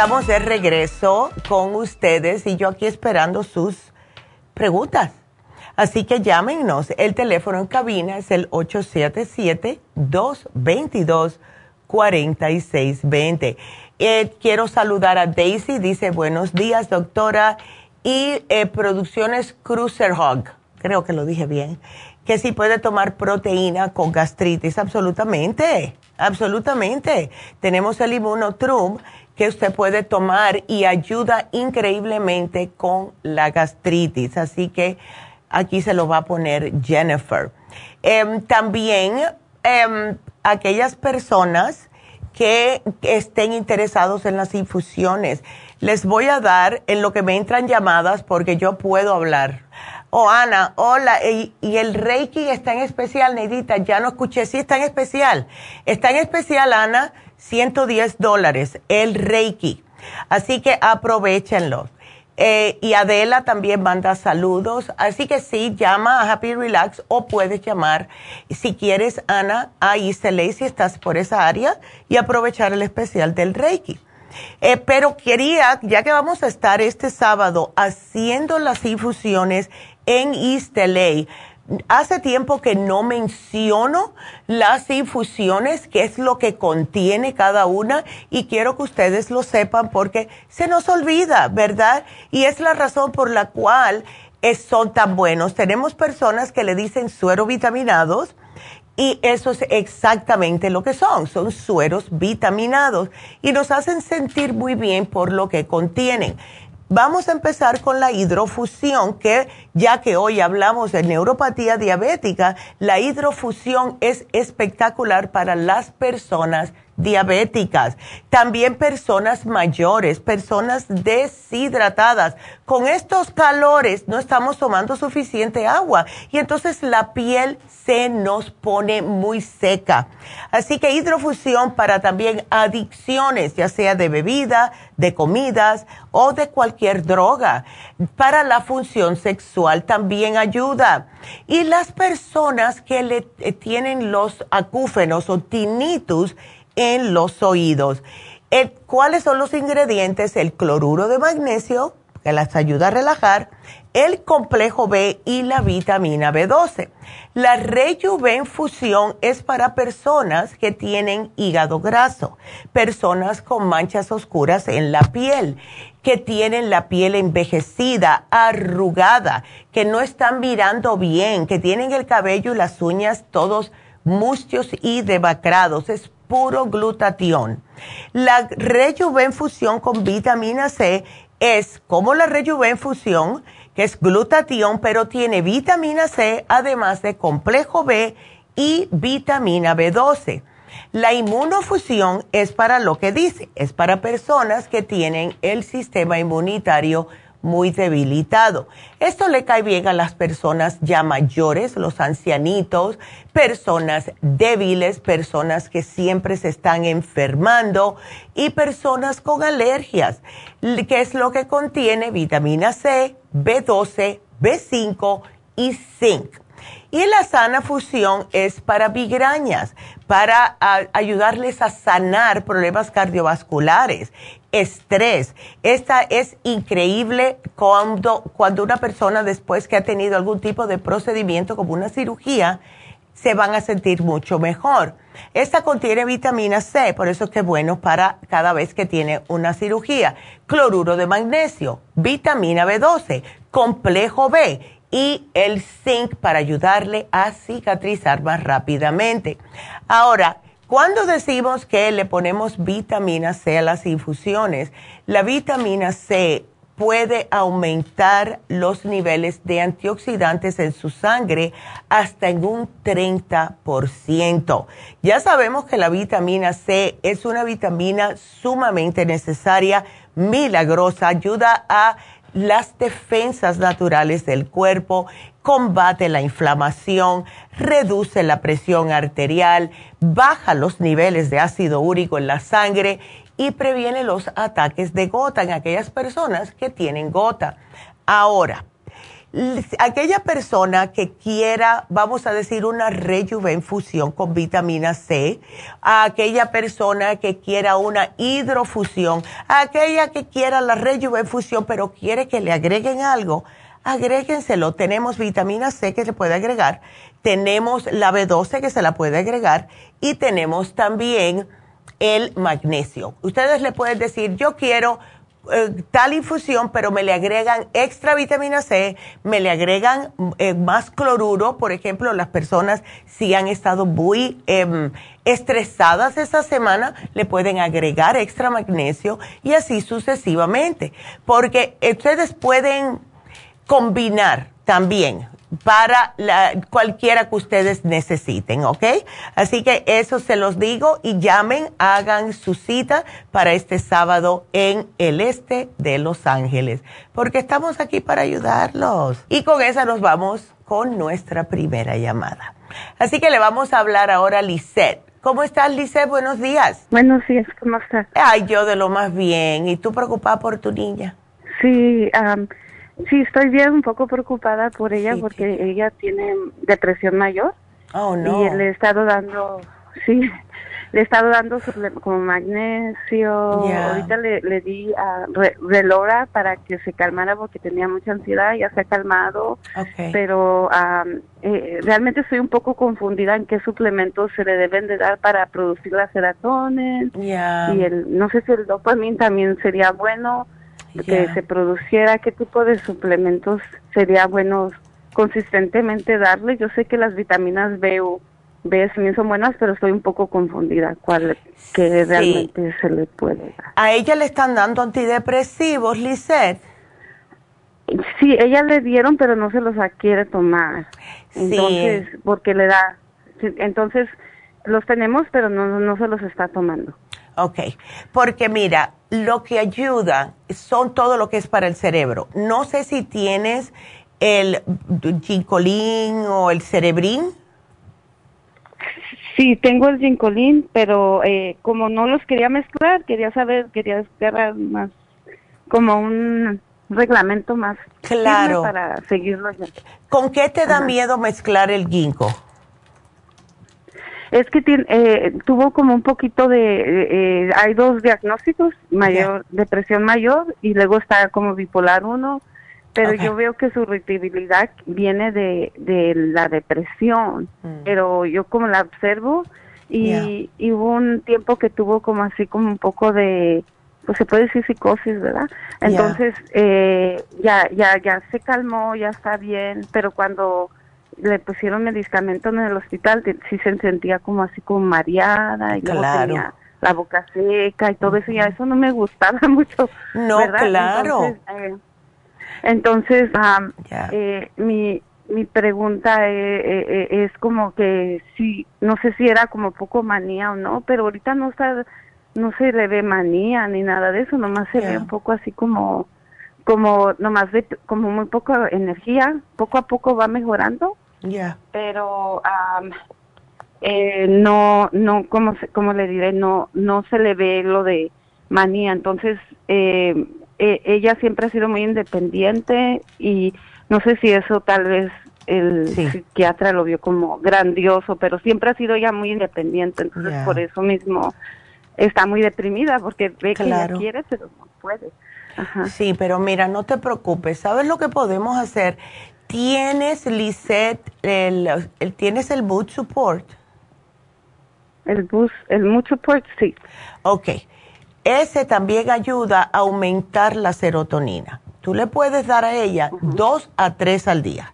S3: Estamos de regreso con ustedes y yo aquí esperando sus preguntas. Así que llámenos. El teléfono en cabina es el 877-222-4620. Eh, quiero saludar a Daisy. Dice, buenos días, doctora. Y eh, Producciones Cruiser Hog. Creo que lo dije bien. Que si puede tomar proteína con gastritis. Absolutamente. Absolutamente. Tenemos el Immunotrum que usted puede tomar y ayuda increíblemente con la gastritis. Así que aquí se lo va a poner Jennifer. Em, también em, aquellas personas que estén interesados en las infusiones, les voy a dar en lo que me entran llamadas porque yo puedo hablar. Oh, Ana, hola, y, el Reiki está en especial, Neidita, ya no escuché, sí está en especial. Está en especial, Ana, 110 dólares el Reiki. Así que aprovechenlo. Eh, y Adela también manda saludos. Así que sí, llama a Happy Relax o puedes llamar, si quieres, Ana, a Iseley, si estás por esa área, y aprovechar el especial del Reiki. Eh, pero quería, ya que vamos a estar este sábado haciendo las infusiones en East hace tiempo que no menciono las infusiones, qué es lo que contiene cada una y quiero que ustedes lo sepan porque se nos olvida, ¿verdad? Y es la razón por la cual son tan buenos. Tenemos personas que le dicen suero vitaminados y eso es exactamente lo que son, son sueros vitaminados y nos hacen sentir muy bien por lo que contienen. Vamos a empezar con la hidrofusión, que ya que hoy hablamos de neuropatía diabética, la hidrofusión es espectacular para las personas diabéticas, también personas mayores, personas deshidratadas. Con estos calores no estamos tomando suficiente agua y entonces la piel se nos pone muy seca. Así que hidrofusión para también adicciones, ya sea de bebida, de comidas o de cualquier droga. Para la función sexual también ayuda. Y las personas que le eh, tienen los acúfenos o tinnitus en los oídos. ¿Cuáles son los ingredientes? El cloruro de magnesio, que las ayuda a relajar, el complejo B y la vitamina B12. La rejuvenfusión es para personas que tienen hígado graso, personas con manchas oscuras en la piel, que tienen la piel envejecida, arrugada, que no están mirando bien, que tienen el cabello y las uñas todos mustios y demacrados. Es puro glutatión. La rejuvenfusión con vitamina C es como la rejuvenfusión, que es glutatión, pero tiene vitamina C, además de complejo B y vitamina B12. La inmunofusión es para lo que dice, es para personas que tienen el sistema inmunitario muy debilitado. Esto le cae bien a las personas ya mayores, los ancianitos, personas débiles, personas que siempre se están enfermando y personas con alergias, que es lo que contiene vitamina C, B12, B5 y zinc. Y la sana fusión es para migrañas, para ayudarles a sanar problemas cardiovasculares, estrés. Esta es increíble cuando, cuando una persona después que ha tenido algún tipo de procedimiento como una cirugía, se van a sentir mucho mejor. Esta contiene vitamina C, por eso es que es bueno para cada vez que tiene una cirugía. Cloruro de magnesio, vitamina B12, complejo B y el zinc para ayudarle a cicatrizar más rápidamente. Ahora, cuando decimos que le ponemos vitamina C a las infusiones, la vitamina C puede aumentar los niveles de antioxidantes en su sangre hasta en un 30%. Ya sabemos que la vitamina C es una vitamina sumamente necesaria, milagrosa, ayuda a las defensas naturales del cuerpo, combate la inflamación, reduce la presión arterial, baja los niveles de ácido úrico en la sangre y previene los ataques de gota en aquellas personas que tienen gota. Ahora, aquella persona que quiera, vamos a decir, una rejuvenfusión con vitamina C, a aquella persona que quiera una hidrofusión, a aquella que quiera la rejuvenfusión pero quiere que le agreguen algo, agréguenselo. Tenemos vitamina C que se puede agregar, tenemos la B12 que se la puede agregar y tenemos también el magnesio. Ustedes le pueden decir, yo quiero eh, tal infusión, pero me le agregan extra vitamina C, me le agregan eh, más cloruro, por ejemplo, las personas si han estado muy em, estresadas esta semana, le pueden agregar extra magnesio y así sucesivamente, porque ustedes pueden combinar también para la, cualquiera que ustedes necesiten, ¿ok? Así que eso se los digo y llamen, hagan su cita para este sábado en el este de Los Ángeles, porque estamos aquí para ayudarlos. Y con esa nos vamos con nuestra primera llamada. Así que le vamos a hablar ahora a Lisette. ¿Cómo estás, Lisette? Buenos días.
S7: Buenos días, ¿cómo estás?
S3: Ay, yo de lo más bien. ¿Y tú preocupada por tu niña?
S7: Sí, um, Sí, estoy bien, un poco preocupada por ella porque ella tiene depresión mayor.
S3: Oh, no.
S7: Y le he estado dando, sí, le he estado dando como magnesio. Ahorita le, le di a Relora para que se calmara porque tenía mucha ansiedad, ya se ha calmado. Pero eh, realmente estoy un poco confundida en qué suplementos se le deben de dar para producir la serotonin. Y el, no sé si el dopamine también sería bueno que se produciera, qué tipo de suplementos sería bueno consistentemente darle. Yo sé que las vitaminas B, B también son buenas, pero estoy un poco confundida cuál que realmente se le puede dar.
S3: ¿A ella le están dando antidepresivos, Lisette?
S7: Sí, ella le dieron, pero no se los quiere tomar. Entonces, porque le da. Entonces, los tenemos, pero no, no se los está tomando.
S3: Ok, porque mira, lo que ayuda son todo lo que es para el cerebro. No sé si tienes el ginkolín o el cerebrín.
S7: Sí, tengo el ginkolín, pero eh, como no los quería mezclar, quería saber, quería agarrar más como un reglamento más
S3: claro
S7: para seguirlo.
S3: ¿Con qué te da miedo mezclar el ginkgo?
S7: Es que eh, tuvo como un poquito de, eh, hay dos diagnósticos, mayor depresión mayor y luego está como bipolar uno, pero yo veo que su irritabilidad viene de, de la depresión, mm. pero yo como la observo y, y, hubo un tiempo que tuvo como así como un poco de, pues se puede decir psicosis, ¿verdad? Entonces eh, ya ya ya se calmó, ya está bien, pero cuando le pusieron medicamento en el hospital, sí se sentía como así como mareada y tenía la boca seca y todo eso, y a eso no me gustaba mucho.
S3: No, claro.
S7: Entonces, eh, mi, mi pregunta eh, eh, es como que sí, no sé si era como poco manía o no, pero ahorita no está, no se le ve manía ni nada de eso, nomás se ve un poco así como, como nomás de, como muy poca energía, poco a poco va mejorando
S3: ya.
S7: Pero eh, no, no, como como le diré, no, no se le ve lo de manía. Entonces, eh, e, ella siempre ha sido muy independiente y no sé si eso tal vez el psiquiatra lo vio como grandioso, pero siempre ha sido ella muy independiente. Entonces, por eso mismo está muy deprimida porque ve que ella quiere, pero no puede.
S3: Sí, pero mira, no te preocupes. ¿Sabes lo que podemos hacer? ¿Tienes, Lisette, el, tienes el Mood Support?
S7: El, bus, el Mood Support, sí.
S3: Ok. Ese también ayuda a aumentar la serotonina. Tú le puedes dar a ella dos a tres al día.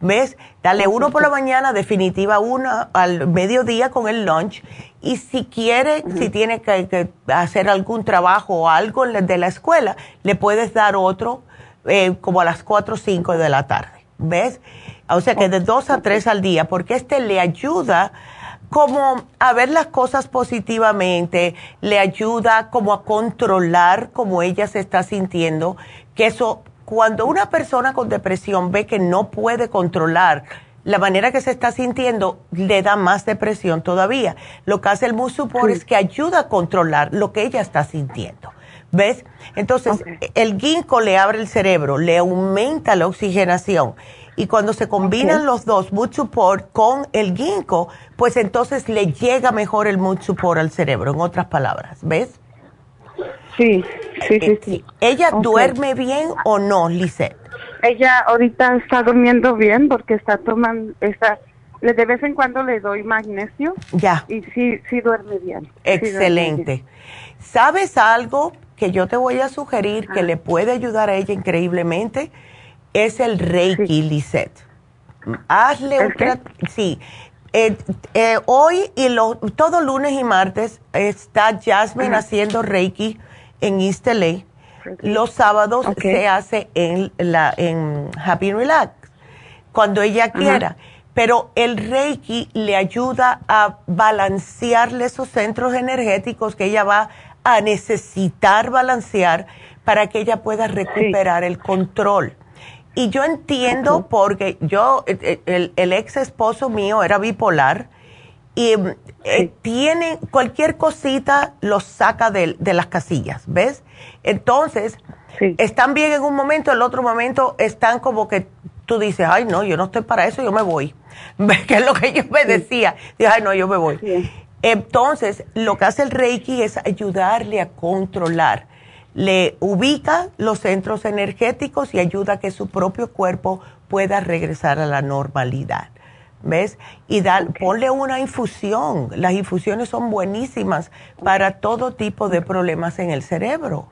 S3: ¿Ves? Dale uno por la mañana, definitiva uno al mediodía con el lunch. Y si quiere, si tiene que, hacer algún trabajo o algo de la escuela, le puedes dar otro eh, como a las cuatro o cinco de la tarde. ¿Ves? O sea que de dos a tres al día, porque este le ayuda como a ver las cosas positivamente, le ayuda como a controlar cómo ella se está sintiendo, que eso, cuando una persona con depresión ve que no puede controlar la manera que se está sintiendo, le da más depresión todavía. Lo que hace el musupor es que ayuda a controlar lo que ella está sintiendo. ¿Ves? Entonces, el ginkgo le abre el cerebro, le aumenta la oxigenación. Y cuando se combinan los dos, mood support con el ginkgo, pues entonces le llega mejor el mood support al cerebro, en otras palabras. ¿Ves?
S7: Sí, sí, sí. sí.
S3: ¿Ella duerme bien o no, Lisette?
S7: Ella ahorita está durmiendo bien porque está tomando, está, de vez en cuando le doy magnesio.
S3: Ya.
S7: Y sí, sí duerme bien.
S3: Excelente. ¿Sabes algo? Que yo te voy a sugerir que le puede ayudar a ella increíblemente es el Reiki, Lisette. Hazle un sí. Eh, eh, hoy y lo, todo lunes y martes está Jasmine haciendo Reiki en East LA. Los sábados se hace en la en Happy Relax cuando ella quiera. Pero el Reiki le ayuda a balancearle esos centros energéticos que ella va a necesitar balancear para que ella pueda recuperar el control. Y yo entiendo porque yo, eh, eh, el, ex esposo mío era bipolar y eh, tiene cualquier cosita lo saca de, las casillas, ¿ves? Entonces, están bien en un momento, el otro momento están como que tú dices, ay, no, yo no estoy para eso, yo me voy. ¿Ves? Que es lo que yo me decía. Dije, ay, no, yo me voy. Entonces, lo que hace el Reiki es ayudarle a controlar. Le ubica los centros energéticos y ayuda a que su propio cuerpo pueda regresar a la normalidad. ¿Ves? Y ponle una infusión. Las infusiones son buenísimas para todo tipo de problemas en el cerebro.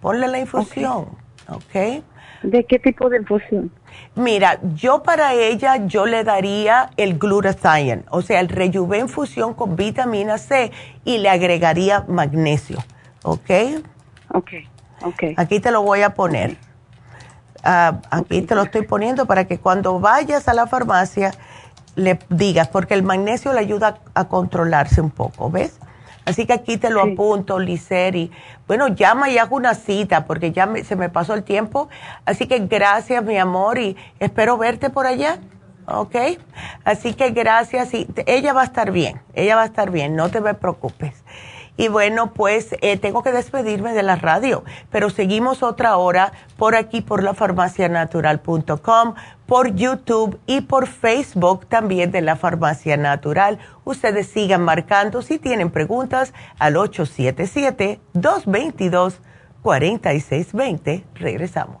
S3: Ponle la infusión. ¿Ok?
S7: ¿De qué tipo de infusión?
S3: Mira, yo para ella yo le daría el glutathione, o sea, el rejuven fusión con vitamina C y le agregaría magnesio, ¿ok?
S7: Ok, ok.
S3: Aquí te lo voy a poner. Ah, aquí te lo estoy poniendo para que cuando vayas a la farmacia
S7: le digas, porque el magnesio le ayuda a controlarse un poco, ¿ves? Así que aquí te lo apunto, Liseri. Bueno, llama y hago una cita porque ya se me pasó el tiempo. Así que gracias, mi amor, y espero verte por allá. ¿Ok? Así que gracias y ella va a estar bien, ella va a estar bien, no te me preocupes. Y bueno, pues eh, tengo que despedirme de la radio, pero seguimos otra hora por aquí, por la farmacianatural.com, por YouTube y por Facebook también de la Farmacia Natural. Ustedes sigan marcando si tienen preguntas al 877-222-4620. Regresamos.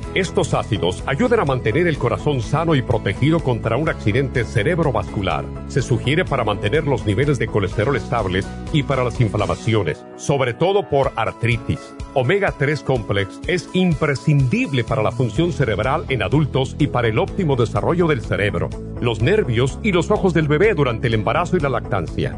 S2: Estos ácidos ayudan a mantener el corazón sano y protegido contra un accidente cerebrovascular. Se sugiere para mantener los niveles de colesterol estables y para las inflamaciones, sobre todo por artritis. Omega 3 Complex es imprescindible para la función cerebral en adultos y para el óptimo desarrollo del cerebro, los nervios y los ojos del bebé durante el embarazo y la lactancia.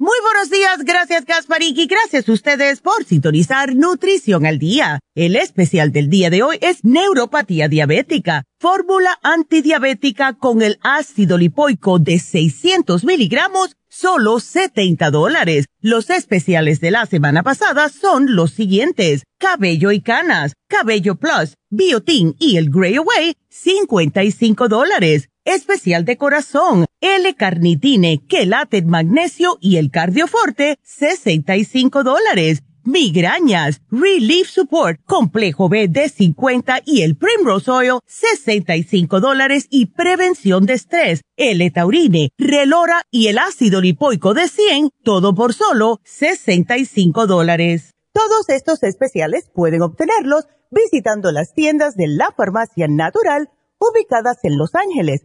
S3: Muy buenos días, gracias Gasparín y gracias a ustedes por sintonizar Nutrición al Día. El especial del día de hoy es Neuropatía Diabética, fórmula antidiabética con el ácido lipoico de 600 miligramos, solo 70 dólares. Los especiales de la semana pasada son los siguientes. Cabello y canas, Cabello Plus, Biotin y el Grey Away, 55 dólares especial de corazón, L-carnitine, quelate magnesio y el cardioforte, 65 dólares. Migrañas, Relief Support, Complejo B de 50 y el Primrose Oil, 65 dólares y prevención de estrés, L-taurine, Relora y el ácido lipoico de 100, todo por solo 65 dólares. Todos estos especiales pueden obtenerlos visitando las tiendas de la farmacia natural ubicadas en Los Ángeles,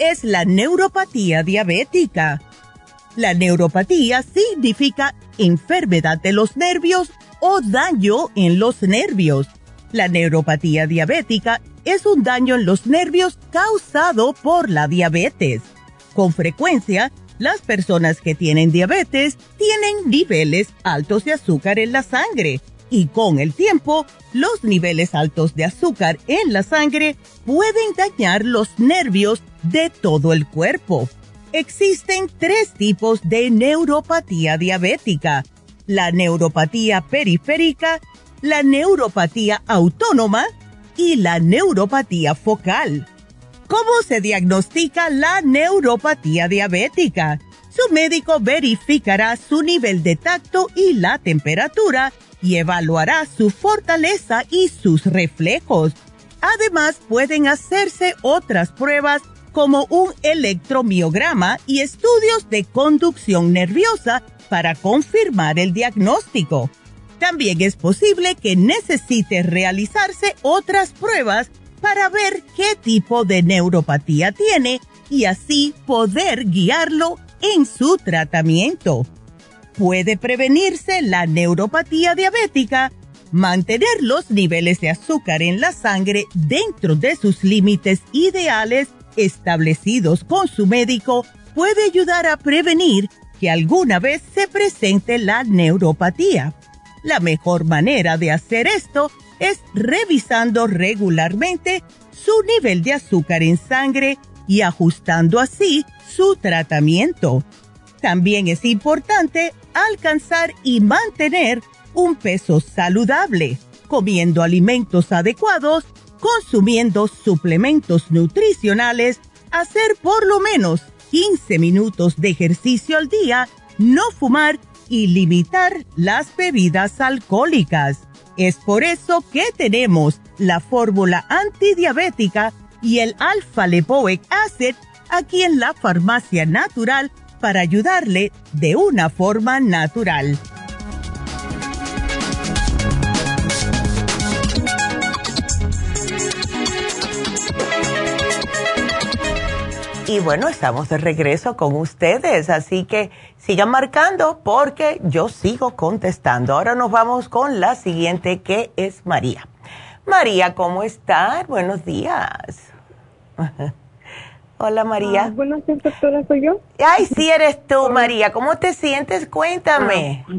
S3: Es la neuropatía diabética? La neuropatía significa enfermedad de los nervios o daño en los nervios. La neuropatía diabética es un daño en los nervios causado por la diabetes. Con frecuencia, las personas que tienen diabetes tienen niveles altos de azúcar en la sangre y con el tiempo, los niveles altos de azúcar en la sangre pueden dañar los nervios de todo el cuerpo. Existen tres tipos de neuropatía diabética. La neuropatía periférica, la neuropatía autónoma y la neuropatía focal.
S6: ¿Cómo se diagnostica la neuropatía diabética? Su médico verificará su nivel de tacto y la temperatura y evaluará su fortaleza y sus reflejos. Además, pueden hacerse otras pruebas como un electromiograma y estudios de conducción nerviosa para confirmar el diagnóstico. También es posible que necesite realizarse otras pruebas para ver qué tipo de neuropatía tiene y así poder guiarlo en su tratamiento. Puede prevenirse la neuropatía diabética, mantener los niveles de azúcar en la sangre dentro de sus límites ideales establecidos con su médico puede ayudar a prevenir que alguna vez se presente la neuropatía. La mejor manera de hacer esto es revisando regularmente su nivel de azúcar en sangre y ajustando así su tratamiento. También es importante alcanzar y mantener un peso saludable, comiendo alimentos adecuados consumiendo suplementos nutricionales, hacer por lo menos 15 minutos de ejercicio al día, no fumar y limitar las bebidas alcohólicas. Es por eso que tenemos la fórmula antidiabética y el alfa lipoic acid aquí en la farmacia natural para ayudarle de una forma natural.
S3: Y bueno, estamos de regreso con ustedes, así que sigan marcando porque yo sigo contestando. Ahora nos vamos con la siguiente que es María. María, ¿cómo estás? Buenos días. Hola María.
S8: Ah, buenos días, doctora, ¿soy yo?
S3: Ay, sí eres tú, María. ¿Cómo te sientes? Cuéntame.
S8: Ah,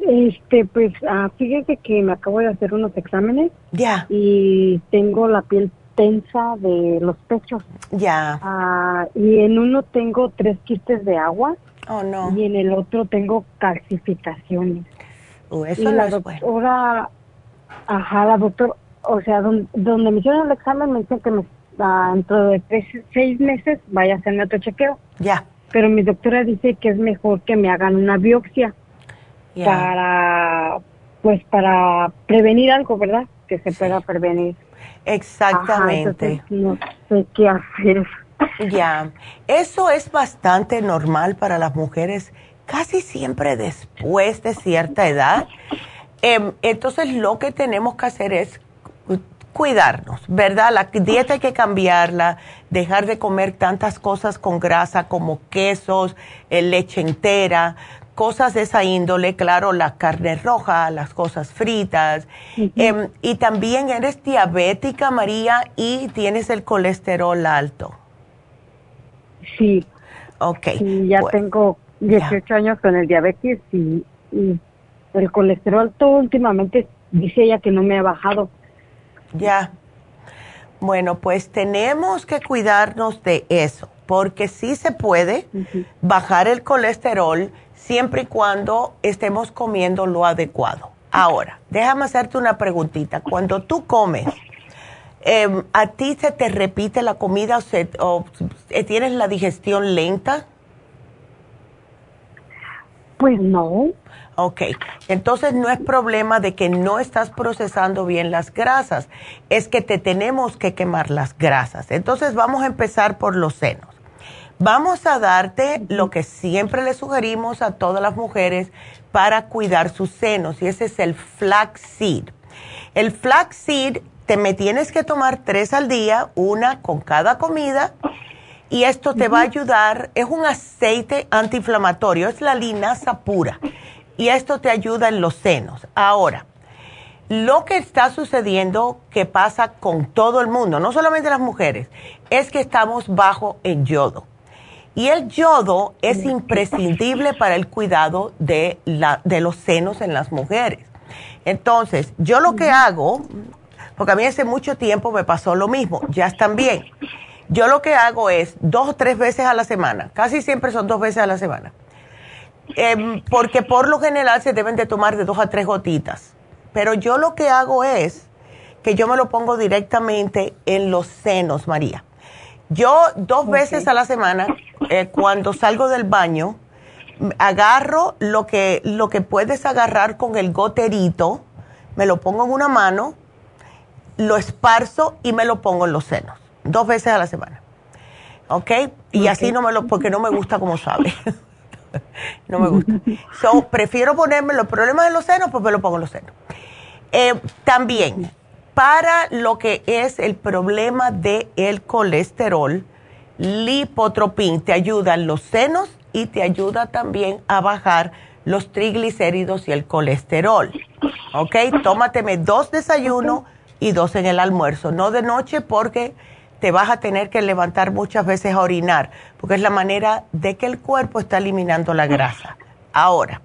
S8: este, pues, ah, fíjese que me acabo de hacer unos exámenes.
S3: Ya.
S8: Y tengo la piel tensa de los pechos.
S3: Ya.
S8: Ah, y en uno tengo tres quistes de agua.
S3: Oh, no.
S8: Y en el otro tengo calcificaciones.
S3: Uh, eso
S8: y
S3: no
S8: la
S3: es
S8: doctora, ajá, la doctora, o sea, donde, donde me hicieron el examen me dicen que me, dentro de tres, seis meses vaya a hacerme otro chequeo.
S3: Ya.
S8: Pero mi doctora dice que es mejor que me hagan una biopsia
S3: Ya.
S8: para, pues, para prevenir algo, ¿verdad? Que se pueda prevenir.
S3: Exactamente.
S8: Ajá, no sé qué hacer.
S3: Ya, eso es bastante normal para las mujeres, casi siempre después de cierta edad. Em, entonces lo que tenemos que hacer es cuidarnos, ¿verdad? La dieta hay que cambiarla, dejar de comer tantas cosas con grasa como quesos, eh, leche entera, cosas de esa índole, claro, la carne roja, las cosas fritas. Em, y también eres diabética, María, y tienes el colesterol alto.
S8: Sí,
S3: Ok.
S8: sí, ya
S3: Bueno,
S8: tengo 18 años con el diabetes y, y el colesterol todo últimamente dice ella que no me ha bajado.
S3: Ya. Bueno, pues tenemos que cuidarnos de eso, porque sí se puede bajar el colesterol siempre y cuando estemos comiendo lo adecuado. Ahora, déjame hacerte una preguntita. Cuando tú comes, em, ¿a ti se te repite la comida o, se- o, eh, tienes la digestión lenta?
S8: Pues no.
S3: Ok, entonces no es problema de que no estás procesando bien las grasas, es que te tenemos que quemar las grasas. Entonces vamos a empezar por los senos. Vamos a darte lo que siempre le sugerimos a todas las mujeres para cuidar sus senos y ese es el flaxseed. El flaxseed te me tienes que tomar tres al día, una con cada comida y esto te va a ayudar, es un aceite antiinflamatorio, es la linaza pura y esto te ayuda en los senos. Ahora, lo que está sucediendo que pasa con todo el mundo, no solamente las mujeres, es que estamos bajo en yodo. Y el yodo es imprescindible para el cuidado de, la, de los senos en las mujeres. Entonces, yo lo que hago, porque a mí hace mucho tiempo me pasó lo mismo, ya están bien. Yo lo que hago es dos o tres veces a la semana, casi siempre son dos veces a la semana, Em, porque por lo general se deben de tomar de dos a tres gotitas. Pero yo lo que hago es que yo me lo pongo directamente en los senos, María. Yo dos veces a la semana, eh, cuando salgo del baño, agarro lo que, lo que puedes agarrar con el goterito, me lo pongo en una mano, lo esparzo y me lo pongo en los senos, dos veces a la semana. ¿Ok? Y así no me lo, porque no me gusta como sabe. no me gusta. So, prefiero ponerme los problemas de los senos, pues me lo pongo en los senos. Eh, también, para lo que es el problema del el colesterol, lipotropin te ayuda en los senos y te ayuda también a bajar los triglicéridos y el colesterol. ¿Ok? Tómateme dos desayunos y dos en el almuerzo, no de noche porque te vas a tener que levantar muchas veces a orinar, porque es la manera de que el cuerpo está eliminando la grasa. Ahora,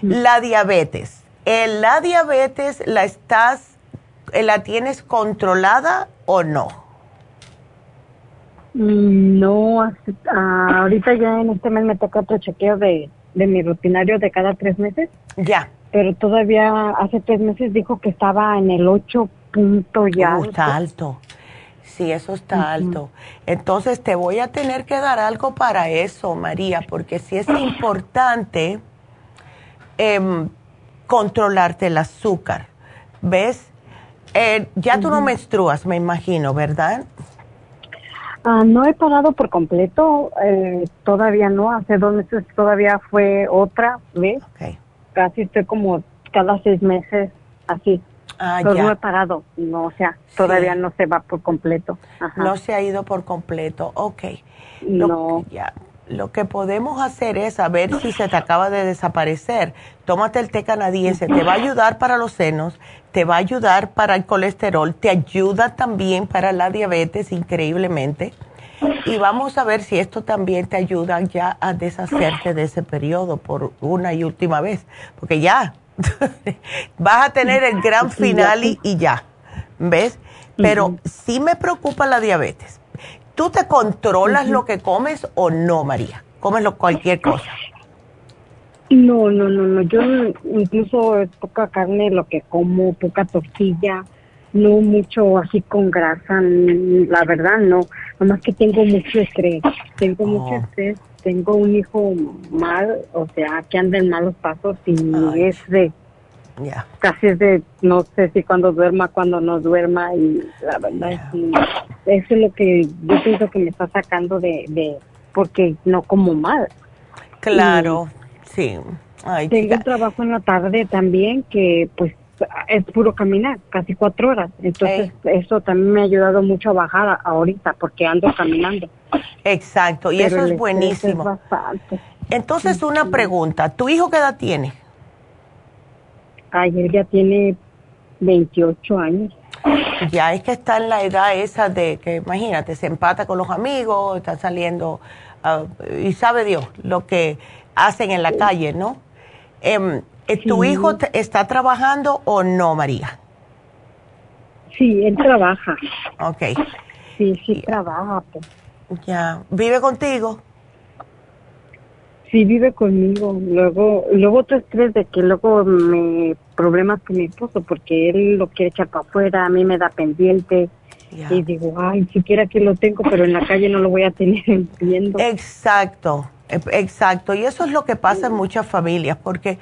S3: la diabetes. ¿La diabetes la estás, la tienes controlada o no?
S8: Mm, no, ah, ahorita ya en este mes me toca otro chequeo de, de mi rutinario de cada tres meses.
S3: Ya.
S8: Pero todavía hace tres meses dijo que estaba en el 8 punto ya.
S3: Uh, está alto. Sí, eso está alto. Entonces te voy a tener que dar algo para eso, María, porque sí es importante em, controlarte el azúcar. ¿Ves? Eh, ya tú no menstruas, me imagino, ¿verdad?
S8: Ah, no he parado por completo, eh, todavía no, hace dos meses todavía fue otra vez. Casi estoy como cada seis meses así. Ah, no he parado, no, o sea, todavía no se va por completo.
S3: No se ha ido por completo, ok. no. Ya, lo que podemos hacer es saber si se te acaba de desaparecer. Tómate el té canadiense, te va a ayudar para los senos, te va a ayudar para el colesterol, te ayuda también para la diabetes increíblemente. Y vamos a ver si esto también te ayuda ya a deshacerte de ese periodo por una y última vez, porque ya vas a tener el gran final y, ya, ¿ves? Pero sí me preocupa la diabetes. ¿Tú te controlas lo que comes o no, María? ¿Comes lo, cualquier cosa?
S8: No, no, no, no. Yo incluso es poca carne lo que como, poca tortilla, no mucho así con grasa, la verdad no. Nomás que tengo mucho estrés, tengo mucho oh. estrés, tengo un hijo mal, o sea, que anda en malos pasos y es de Casi es de, no sé si cuando duerma, cuando no duerma, y la verdad es que eso es lo que yo pienso que me está sacando de, de porque no como mal.
S3: Claro, sí.
S8: tengo un trabajo en la tarde también que pues es puro caminar, casi cuatro horas. Entonces eso también me ha ayudado mucho a bajar ahorita porque ando caminando.
S3: Exacto, y eso es buenísimo. Entonces una pregunta, ¿tu hijo qué edad tiene?
S8: Ayer ya tiene 28 años.
S3: Ya es que está en la edad esa de que, imagínate, se empata con los amigos, está saliendo ah, y sabe Dios lo que hacen en la calle, ¿no? Em, eh, ¿Tu hijo está trabajando o no, María?
S8: Sí, él trabaja.
S3: Ok.
S8: Sí, sí trabaja. Pues.
S3: Ya. ¿Vive contigo?
S8: Sí, vive conmigo. Luego, luego otro estrés de que luego me problemas con mi esposo porque él lo quiere echar para afuera, a mí me da pendiente. Y digo, ay, siquiera que lo tengo, pero en la calle no lo voy a tener viendo.
S3: Exacto, e, exacto. Y eso es lo que pasa en muchas familias, porque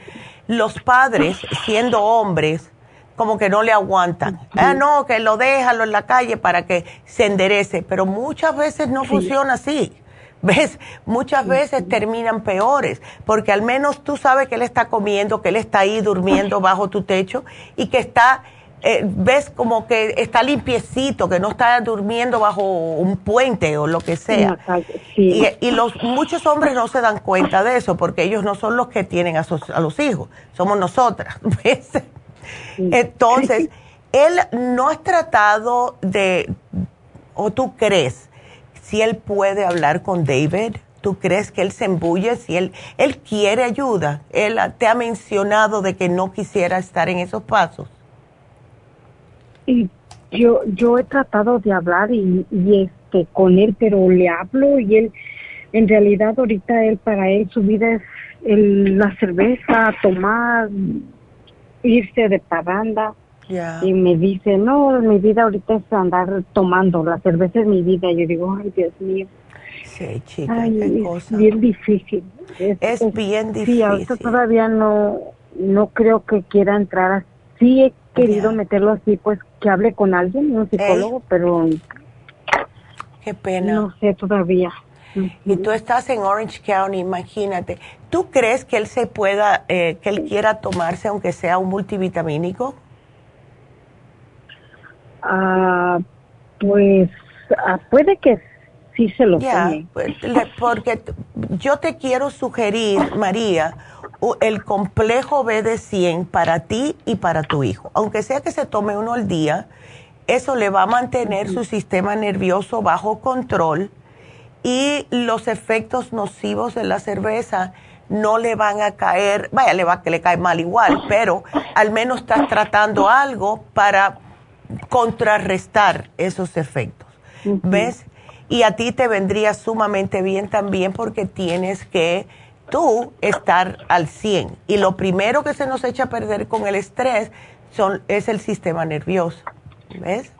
S3: los padres, siendo hombres, como que no le aguantan. Ah, no, que lo déjalo en la calle para que se enderece, pero muchas veces no funciona así. ¿Ves? Muchas veces terminan peores, porque al menos tú sabes que él está comiendo, que él está ahí durmiendo bajo tu techo y que está, eh, ves como que está limpiecito, que no está durmiendo bajo un puente o lo que sea. Y, los muchos hombres no se dan cuenta de eso, porque ellos no son los que tienen a, a los hijos, somos nosotras. ¿ves? Entonces, él no ha tratado de, o tú crees, si él puede hablar con David? ¿Tú crees que él se embulle si él, él quiere ayuda? Él te ha mencionado de que no quisiera estar en esos pasos.
S8: Y yo, yo he tratado de hablar y, este con él, pero le hablo y él, en realidad ahorita él, para él su vida es el, la cerveza, tomar, irse de parranda Y me dice, no, mi vida ahorita es andar tomando, la cerveza es mi vida. Y yo digo, ay, Dios mío.
S3: Sí, chica, qué
S8: es bien difícil.
S3: Es, bien difícil. Sí,
S8: ahorita todavía no, no creo que quiera entrar. Sí querido meterlo así, pues que hable con alguien, un psicólogo, pero...
S3: Qué pena.
S8: No sé todavía.
S3: Y tú estás en Orange County, imagínate. ¿Tú crees que él se pueda, eh, que él quiera tomarse aunque sea un multivitamínico?
S8: Ah, pues ah, puede que sí se lo yeah, pues,
S3: porque yo te quiero sugerir, María, el complejo B de 100 para ti y para tu hijo. Aunque sea que se tome uno al día, eso le va a mantener su sistema nervioso bajo control y los efectos nocivos de la cerveza no le van a caer, vaya, le va que le cae mal igual, pero al menos estás tratando algo para contrarrestar esos efectos. ¿Ves? Y a ti te vendría sumamente bien también porque tienes que tú estar al 100. Y lo primero que se nos echa a perder con el estrés son, es el sistema nervioso. ¿Ves?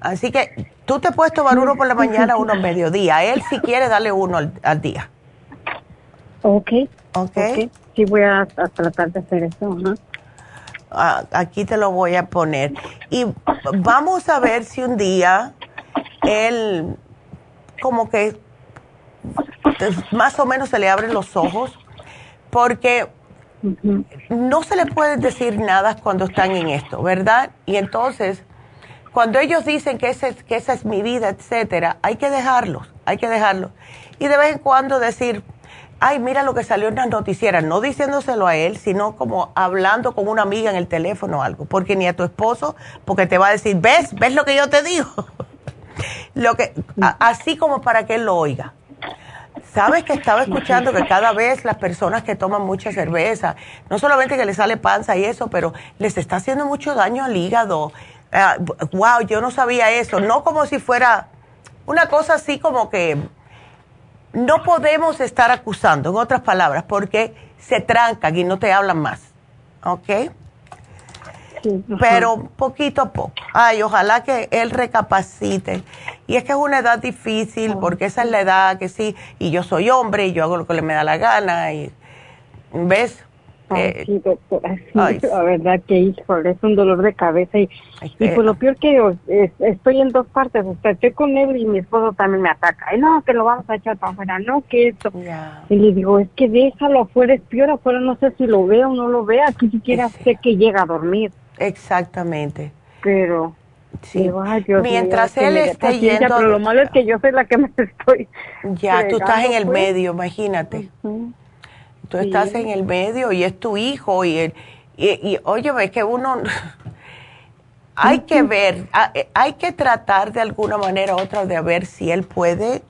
S3: Así que tú te puedes tomar uno por la mañana, uno al mediodía. Él si quiere, dale uno al, día.
S8: Ok. Ok. Sí, voy a, tratar de hacer eso.
S3: Ah, aquí te lo voy a poner. Y vamos a ver si un día él como que más o menos se le abren los ojos porque no se le puede decir nada cuando están en esto, ¿verdad? Y entonces cuando ellos dicen que, esa es mi vida, etcétera, hay que dejarlos, hay que dejarlos. Y de vez en cuando decir, ay, mira lo que salió en las noticieras, no diciéndoselo a él, sino como hablando con una amiga en el teléfono o algo, porque ni a tu esposo, porque te va a decir, ves, ves lo que yo te digo. lo que, así como para que él lo oiga. Sabes que estaba escuchando que cada vez las personas que toman mucha cerveza, no solamente que les sale panza y eso, pero les está haciendo mucho daño al hígado, wow, ah, yo no sabía eso, no como si fuera una cosa así como que no podemos estar acusando, en otras palabras, porque se trancan y no te hablan más, ¿ok? Pero poquito a poco. Ay, ojalá que él recapacite. Y es que es una edad difícil, porque esa es la edad que sí, y yo soy hombre y yo hago lo que le me da la gana, y ¿ves?
S8: Eh, sí, doctora, la verdad que híjole, es un dolor de cabeza y, y pues lo peor que estoy en dos partes, o sea, estoy con él y mi esposo también me ataca, y no, que lo vamos a echar para afuera, no, que esto, y le digo, es que déjalo afuera, es peor afuera, no sé si lo veo o no lo vea, aquí siquiera sé que llega a dormir.
S3: Exactamente.
S8: Pero...
S3: Sí. Mientras él esté yendo...
S8: Pero lo malo es que yo soy la que me estoy...
S3: Ya, tú estás en el pues. medio, imagínate tú estás en el medio y es tu hijo y, el, y, oye, es que uno hay que ver, eh, hay que tratar de alguna manera u otra de ver si él puede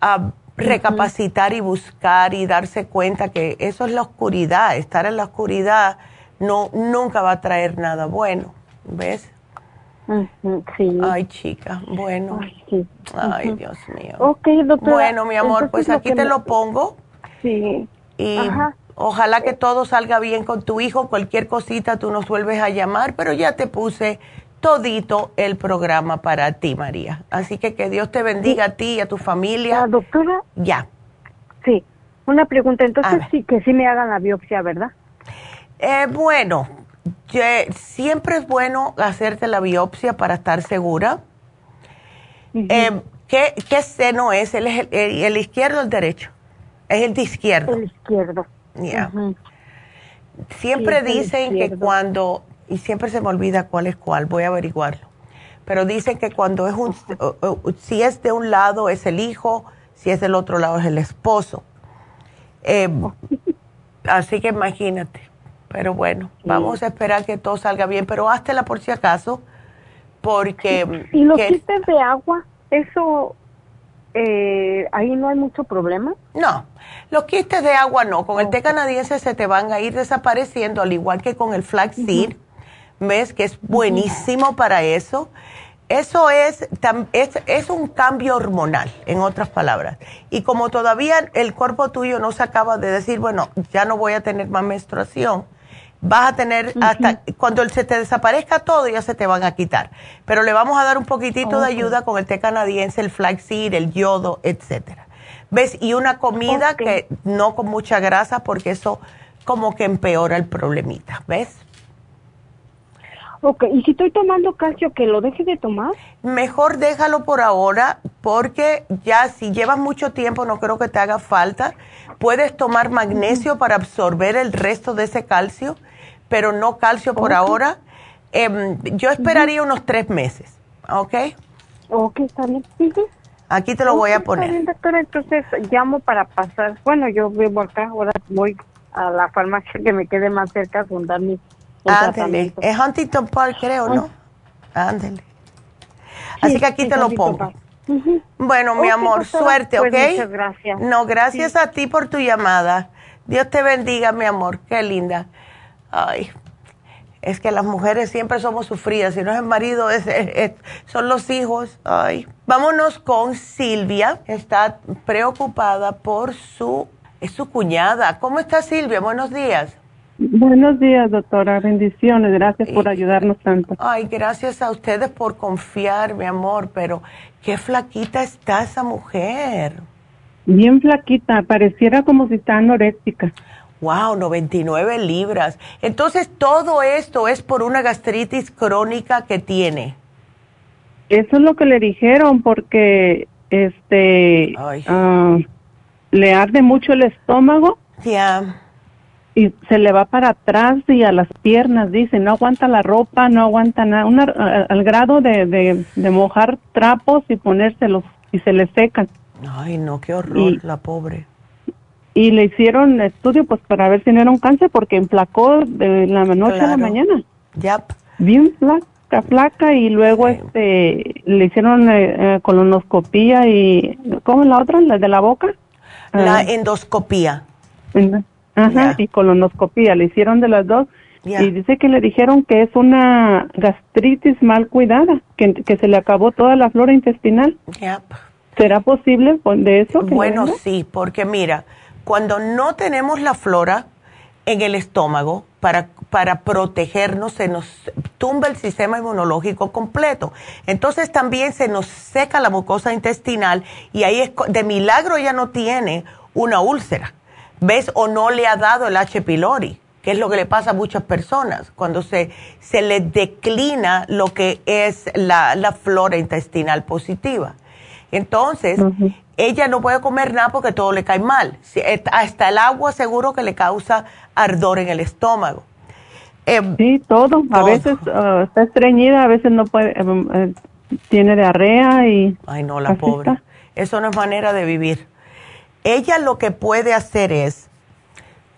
S3: ah, recapacitar y buscar y darse cuenta que eso es la oscuridad, estar en la oscuridad no nunca va a traer nada bueno, ¿ves?
S8: Sí.
S3: Ay, chica, bueno. Ay, Dios mío.
S8: Doctora.
S3: Bueno, mi amor, pues aquí te lo pongo.
S8: Sí.
S3: Y ojalá que todo salga bien con tu hijo. Cualquier cosita tú nos vuelves a llamar, pero ya te puse todito el programa para ti, María. Así que que Dios te bendiga a ti y a tu familia.
S8: ¿La doctora?
S3: Ya.
S8: Sí. Una pregunta, entonces sí que sí me hagan la biopsia, ¿verdad?
S3: Eh, bueno, siempre es bueno hacerte la biopsia para estar segura. Eh, ¿qué, seno es? ¿El, el izquierdo o el derecho? Es el de izquierdo.
S8: El izquierdo.
S3: Siempre dicen que cuando, y siempre se me olvida cuál es cuál, voy a averiguarlo, pero dicen que cuando es un, si es de un lado es el hijo, si es del otro lado es el esposo. Em, así que imagínate. Pero bueno, vamos a esperar que todo salga bien, pero háztela por si acaso, porque...
S8: ¿Y los quistes de agua? ¿Eso eh, ahí no hay mucho problema.
S3: No, los quistes de agua no. Con el té canadiense se te van a ir desapareciendo, al igual que con el flaxseed. ¿Ves? Que es buenísimo para eso. Eso es, es, es, un cambio hormonal, en otras palabras. Y como todavía el cuerpo tuyo no se acaba de decir, bueno, ya no voy a tener más menstruación, vas a tener hasta cuando se te desaparezca todo ya se te van a quitar. Pero le vamos a dar un poquitito de ayuda con el té canadiense, el flaxseed, el yodo, etcétera. ¿Ves? Y una comida que no con mucha grasa porque eso como que empeora el problemita, ¿ves?
S8: Ok, ¿y si estoy tomando calcio, que lo deje de tomar?
S3: Mejor déjalo por ahora, porque ya si llevas mucho tiempo, no creo que te haga falta. Puedes tomar magnesio para absorber el resto de ese calcio, pero no calcio por ahora. Em, yo esperaría unos tres meses, ¿ok?
S8: Ok, está bien.
S3: Aquí te lo voy a poner. Está
S8: bien, doctora, entonces llamo para pasar. Bueno, yo vivo acá, ahora voy a la farmacia que me quede más cerca a dar mi
S3: Ándele. Es Huntington Park, creo, ¿no? Ándele. Así que aquí te lo pongo. Bueno, mi amor, suerte, pues ¿ok?
S8: muchas gracias.
S3: No, gracias a ti por tu llamada. Dios te bendiga, mi amor. Qué linda. Ay, es que las mujeres siempre somos sufridas. Si no es el marido, es, son los hijos. Ay. Vámonos con Silvia. Está preocupada por su, es su cuñada. ¿Cómo está Silvia? Buenos días.
S9: Buenos días, doctora. Bendiciones. Gracias por ayudarnos tanto.
S3: Ay, gracias a ustedes por confiar, mi amor, pero qué flaquita está esa mujer.
S9: Bien flaquita, pareciera como si está anoréxica.
S3: Wow, 99 libras. Entonces, todo esto es por una gastritis crónica que tiene.
S9: Eso es lo que le dijeron porque este ah, le arde mucho el estómago.
S3: Ya
S9: y se le va para atrás y a las piernas, dice, no aguanta la ropa, no aguanta nada, al grado de, de, mojar trapos y ponérselos y se le secan.
S3: Ay, no, qué horror, la pobre.
S9: Y le hicieron estudio pues para ver si no era un cáncer porque emplacó de la noche a la mañana.
S3: Ya.
S9: Bien flaca, flaca y luego este le hicieron eh, eh, colonoscopía y ¿cómo es la otra? La de la boca.
S3: La ah. endoscopía.
S9: Ajá, y colonoscopía, le hicieron de las dos. Y dice que le dijeron que es una gastritis mal cuidada, que, que se le acabó toda la flora intestinal. ¿Será posible de eso?
S3: bueno, sí, porque mira, cuando no tenemos la flora en el estómago para, para protegernos, se nos tumba el sistema inmunológico completo. Entonces también se nos seca la mucosa intestinal y ahí es, de milagro ya no tiene una úlcera ¿Ves? O no le ha dado el H. pylori, que es lo que le pasa a muchas personas cuando se, se les declina lo que es la, flora intestinal positiva. Entonces, ella no puede comer nada porque todo le cae mal. Hasta el agua seguro que le causa ardor en el estómago.
S9: Em, sí, todo. A veces ah, está estreñida, a veces no puede, em, eh, tiene diarrea y...
S3: Ay, no, la pobre. Eso no es manera de vivir ella lo que puede hacer es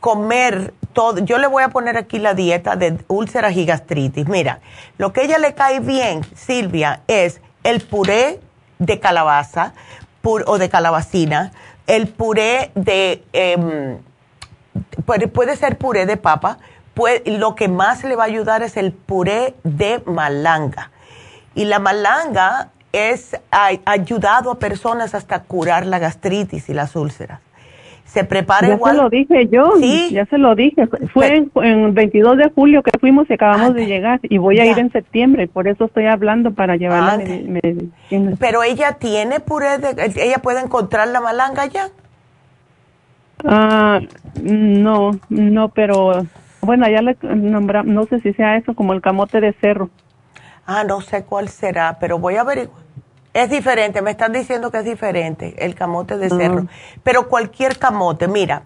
S3: comer todo. Yo le voy a poner aquí la dieta de úlceras y gastritis. Mira, lo que ella le cae bien, Silvia, es el puré de calabaza o de calabacina, el puré de, em, puede, ser puré de papa, lo que más le va a ayudar es el puré de malanga. Y la malanga es ha ayudado a personas hasta curar la gastritis y las úlceras. Se prepara
S9: ya
S3: igual.
S9: Ya se lo dije yo, ¿Sí? ya se lo dije. Fue en, el 22 de julio que fuimos y acabamos de llegar y voy a ir en septiembre, por eso estoy hablando para llevarla.
S3: Pero ella tiene puré, de, ella puede encontrar la malanga ya.
S9: Ah, no, no, pero bueno, ya le nombramos, no sé si sea eso como el camote de cerro.
S3: Ah, no sé cuál será, pero voy a averiguar. Es diferente, me están diciendo que es diferente el camote de cerro. Pero cualquier camote, mira,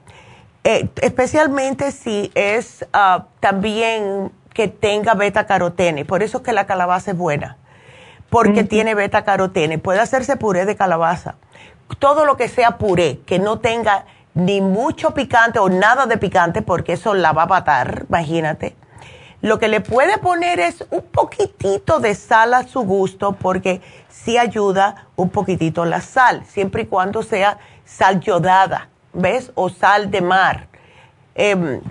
S3: eh, especialmente si es ah, también que tenga beta carotene, por eso es que la calabaza es buena, porque tiene beta carotene. Puede hacerse puré de calabaza. Todo lo que sea puré, que no tenga ni mucho picante o nada de picante, porque eso la va a matar, imagínate. Lo que le puede poner es un poquitito de sal a su gusto porque sí ayuda un poquitito la sal, siempre y cuando sea sal yodada, ¿ves? O sal de mar. Em,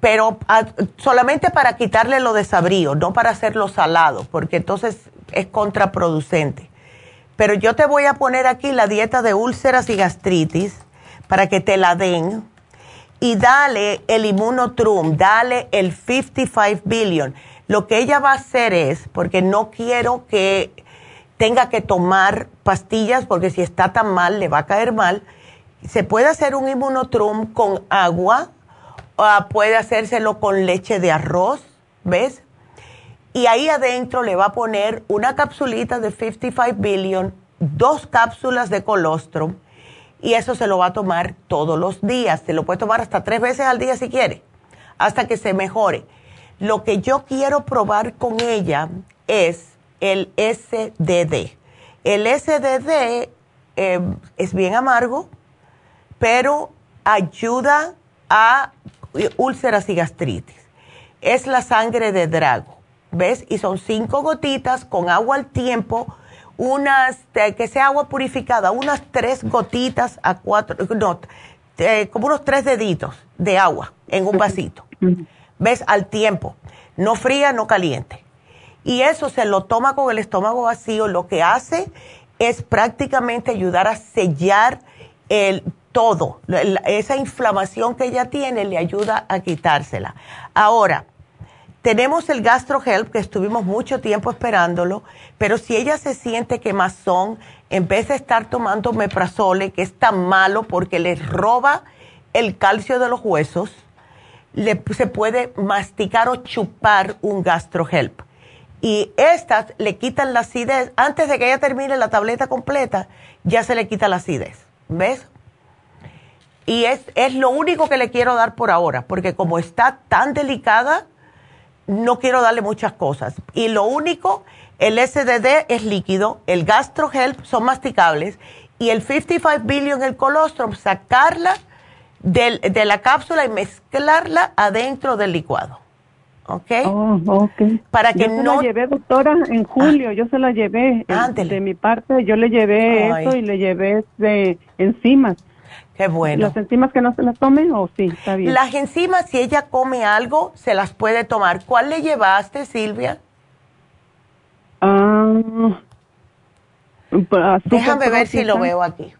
S3: pero ah, solamente para quitarle lo desabrío, no para hacerlo salado, porque entonces es contraproducente. Pero yo te voy a poner aquí la dieta de úlceras y gastritis para que te la den y dale el Immunotrum, dale el 55 billion. Lo que ella va a hacer es, porque no quiero que tenga que tomar pastillas, porque si está tan mal, le va a caer mal, se puede hacer un Immunotrum con agua, o puede hacérselo con leche de arroz, ¿ves? Y ahí adentro le va a poner una capsulita de 55 billion, dos cápsulas de colostrum, y eso se lo va a tomar todos los días. Se lo puede tomar hasta tres veces al día si quiere, hasta que se mejore. Lo que yo quiero probar con ella es el SDD. El SDD em, es bien amargo, pero ayuda a úlceras y gastritis. Es la sangre de drago, ¿ves? Y son cinco gotitas con agua al tiempo unas, que sea agua purificada, unas tres gotitas a cuatro, no, como unos tres deditos de agua en un vasito. ¿Ves? Al tiempo. No fría, no caliente. Y eso se lo toma con el estómago vacío. Lo que hace es prácticamente ayudar a sellar el todo. Esa inflamación que ella tiene le ayuda a quitársela. Ahora, tenemos el GastroHelp, que estuvimos mucho tiempo esperándolo, pero si ella se siente quemazón, en vez de estar tomando meprazole, que es tan malo porque le roba el calcio de los huesos, le, se puede masticar o chupar un GastroHelp. Y estas le quitan la acidez. Antes de que ella termine la tableta completa, ya se le quita la acidez. ¿Ves? Y es, es lo único que le quiero dar por ahora, porque como está tan delicada, no quiero darle muchas cosas. Y lo único, el SDD es líquido, el GastroHelp son masticables y el 55 billion, el colostrum, sacarla de la cápsula y mezclarla adentro del licuado. ¿Ok?
S9: Oh, ok.
S3: Para que
S9: yo
S3: no...
S9: se la llevé, doctora, en julio, yo se la llevé. De mi parte, yo le llevé eso y le llevé de enzimas.
S3: Qué bueno.
S9: ¿Las enzimas que no se las tomen o sí? Está bien.
S3: Las enzimas, si ella come algo, se las puede tomar. ¿Cuál le llevaste, Silvia?
S9: Ah,
S3: Déjame ver si lo veo aquí.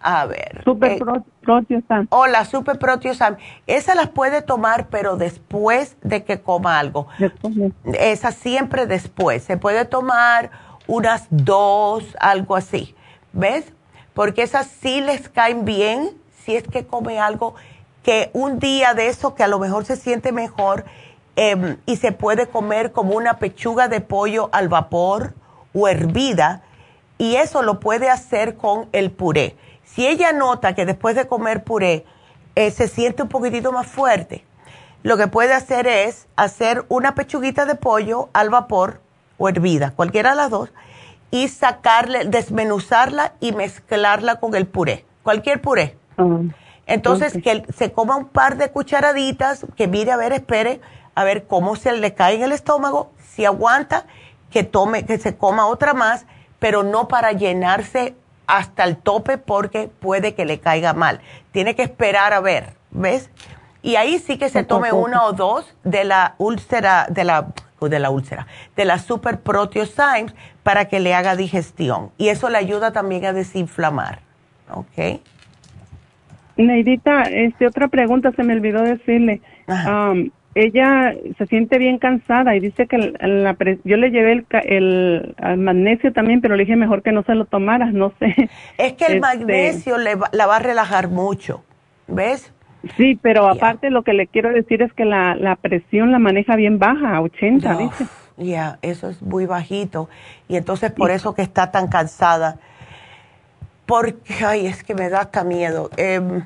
S3: A ver.
S9: Super eh.
S3: Hola, Super Proteosan. Esa las puede tomar, pero después de que coma algo.
S9: Después.
S3: Esa siempre después. Se puede tomar unas dos, algo así. ¿Ves? Porque esas sí les caen bien si es que come algo que un día de eso que a lo mejor se siente mejor em, y se puede comer como una pechuga de pollo al vapor o hervida y eso lo puede hacer con el puré. Si ella nota que después de comer puré eh, se siente un poquitito más fuerte, lo que puede hacer es hacer una pechuguita de pollo al vapor o hervida, cualquiera de las dos, y sacarle, desmenuzarla y mezclarla con el puré, cualquier puré. Ah, Entonces, que se coma un par de cucharaditas, que mire, a ver, espere, a ver cómo se le cae en el estómago, si aguanta, que tome, que se coma otra más, pero no para llenarse hasta el tope porque puede que le caiga mal. Tiene que esperar a ver, ¿ves? Y ahí sí que se tome una o dos de la úlcera, de la de la úlcera, de la Super Proteosymes para que le haga digestión. Y eso le ayuda también a desinflamar. ¿Ok?
S9: Neidita, este, otra pregunta se me olvidó decirle. Um, ella se siente bien cansada y dice que la, yo le llevé el, magnesio también, pero le dije mejor que no se lo tomaras, no sé.
S3: Es que el este, magnesio le la va a relajar mucho, ¿ves?
S9: Sí, pero aparte lo que le quiero decir es que la, la presión la maneja bien baja, 80, dice.
S3: Ya, eso es muy bajito. Y entonces por eso que está tan cansada. Porque, ay, es que me da hasta miedo. Eh,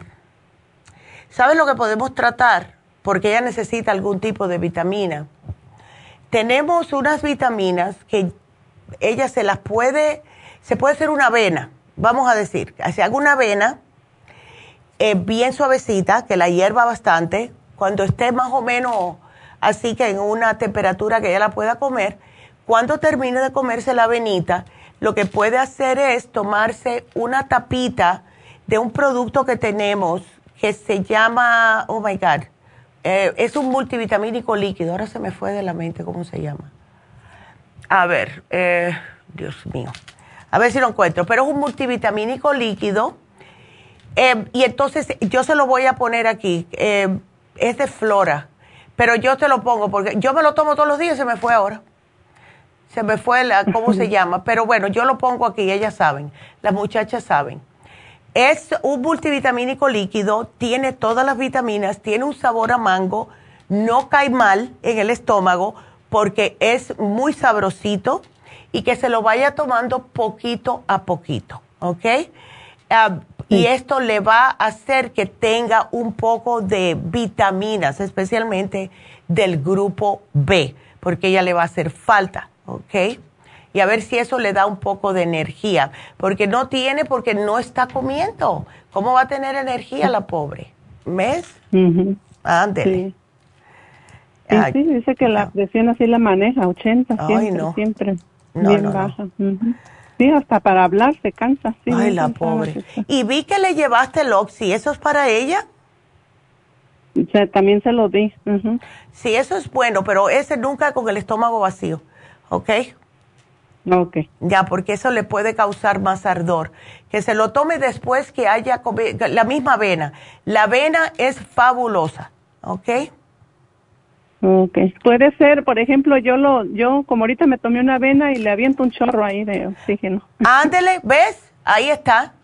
S3: ¿Sabes lo que podemos tratar? Porque ella necesita algún tipo de vitamina. Tenemos unas vitaminas que ella se las puede, se puede hacer una avena, vamos a decir. Si hago una avena, eh, bien suavecita, que la hierva bastante, cuando esté más o menos así que en una temperatura que ella la pueda comer, cuando termine de comerse la avenita, lo que puede hacer es tomarse una tapita de un producto que tenemos que se llama, oh my God, eh, es un multivitamínico líquido, ahora se me fue de la mente cómo se llama. A ver, eh, Dios mío, a ver si lo encuentro, pero es un multivitamínico líquido Eh, y entonces yo se lo voy a poner aquí. Eh, es de flora, pero yo te lo pongo porque yo me lo tomo todos los días y se me fue ahora. Se me fue la, ¿cómo se llama? Pero bueno, yo lo pongo aquí, ellas saben, las muchachas saben. Es un multivitamínico líquido, tiene todas las vitaminas, tiene un sabor a mango, no cae mal en el estómago porque es muy sabrosito y que se lo vaya tomando poquito a poquito, ¿ok? Ah, y esto le va a hacer que tenga un poco de vitaminas, especialmente del grupo B, porque ella le va a hacer falta, ¿ok? Y a ver si eso le da un poco de energía, porque no tiene, porque no está comiendo. ¿Cómo va a tener energía la pobre? ¿Mes? Ándele.
S9: Sí. dice que la presión así la maneja, 80, siempre, siempre, bien baja. Sí, hasta para hablar se cansa. Sí,
S3: Ay, la pobre. Y vi que le llevaste el Oxy, ¿eso es para ella?
S9: también se lo di.
S3: Sí, eso es bueno, pero ese nunca con el estómago vacío, ¿ok?
S9: Ok.
S3: Ya, porque eso le puede causar más ardor. Que se lo tome después que haya comido, la misma avena. La avena es fabulosa, ¿ok?
S9: Okay. Puede ser, por ejemplo, yo lo, yo como ahorita me tomé una avena y le aviento un chorro ahí de oxígeno.
S3: Ándele, ¿ves? Ahí está.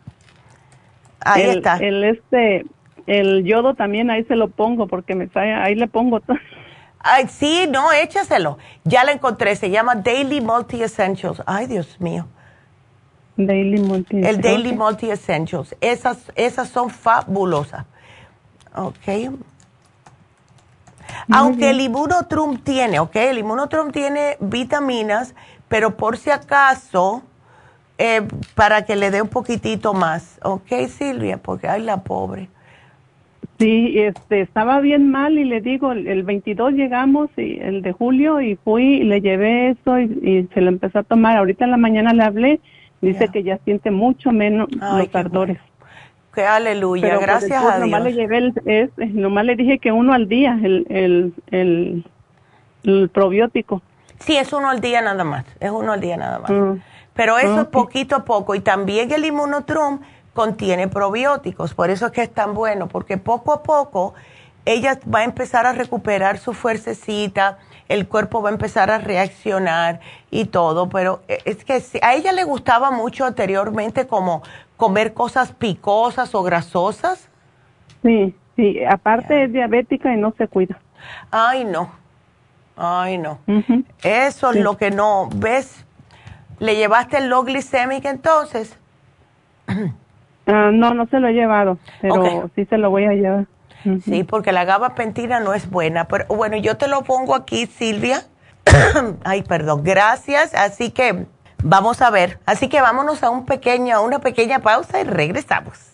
S3: Ahí está.
S9: El este, el yodo también ahí se lo pongo porque me sale, ahí le pongo todo.
S3: Ay, sí, no, échaselo. Ya la encontré, se llama Daily Multi Essentials. Ay, Dios mío.
S9: Daily Multi
S3: El Daily Multi Essentials. Esas, esas son fabulosas. Ok. Aunque el Immunotrum tiene, ¿ok? El Immunotrum tiene vitaminas, pero por si acaso, eh, para que le dé un poquitito más, ¿ok, Silvia? Porque, ay, la pobre.
S9: Sí, este, estaba bien mal y le digo, el, 22 llegamos, y el de julio, y fui y le llevé eso y, se lo empezó a tomar. Ahorita en la mañana le hablé, dice que ya siente mucho menos los ardores.
S3: Que aleluya, gracias a
S9: Dios. Nomás le, llevé el, nomás le dije que uno al día, el, el, el, probiótico.
S3: Sí, es uno al día nada más, es uno al día nada más. Mm. Pero eso es poquito a poco. Y también el inmunotrum contiene probióticos, por eso es que es tan bueno, porque poco a poco ella va a empezar a recuperar su fuercecita, el cuerpo va a empezar a reaccionar y todo, pero e, es que a ella le gustaba mucho anteriormente como comer cosas picosas o grasosas?
S9: Sí, sí, aparte es diabética y no se cuida.
S3: Ay, no. Ay, no. Eso es lo que no, ¿ves? ¿Le llevaste el low glicemic entonces?
S9: Ah, no, no se lo he llevado, pero sí se lo voy a llevar.
S3: Sí, porque la gabapentina no es buena, pero bueno, yo te lo pongo aquí, Silvia. Ay, perdón, gracias. Así que Vamos a ver. Así que vámonos a un pequeño, una pequeña pausa y regresamos.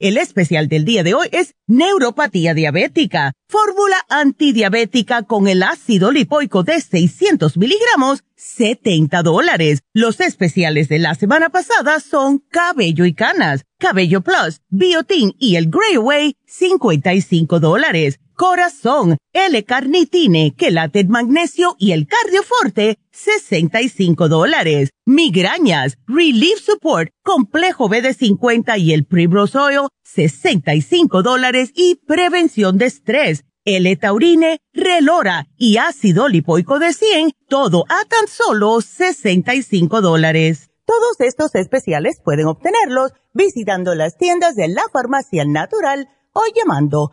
S6: El especial del día de hoy es neuropatía diabética, fórmula antidiabética con el ácido lipoico de 600 miligramos, 70 dólares. Los especiales de la semana pasada son cabello y canas, cabello plus, biotin y el Grey Way, 55 dólares corazón, L-carnitine, quelate magnesio y el cardioforte, 65 dólares. Migrañas, Relief Support, complejo BD50 y el Primrose Oil, 65 dólares. Y prevención de estrés, L-taurine, Relora y ácido lipoico de 100, todo a tan solo 65 dólares. Todos estos especiales pueden obtenerlos visitando las tiendas de la farmacia natural o llamando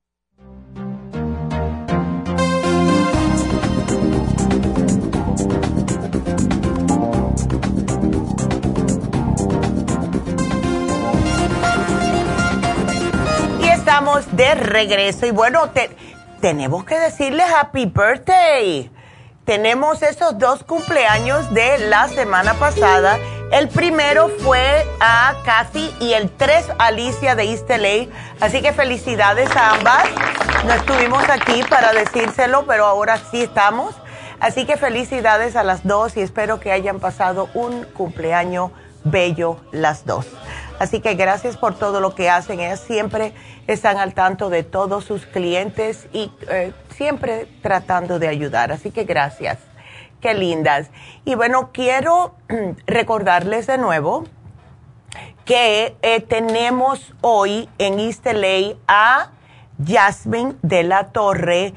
S3: De regreso y bueno, tenemos que decirle happy birthday. Tenemos esos dos cumpleaños de la semana pasada. El primero fue a Kathy y el tres Alicia de East LA. Así que felicidades a ambas. No estuvimos aquí para decírselo, pero ahora sí estamos. Así que felicidades a las dos y espero que hayan pasado un cumpleaños bello las dos. Así que gracias por todo lo que hacen. Ellas siempre están al tanto de todos sus clientes y eh, siempre tratando de ayudar. Así que gracias. Qué lindas. Y bueno, quiero recordarles de nuevo que eh, tenemos hoy en East a Jasmine de la Torre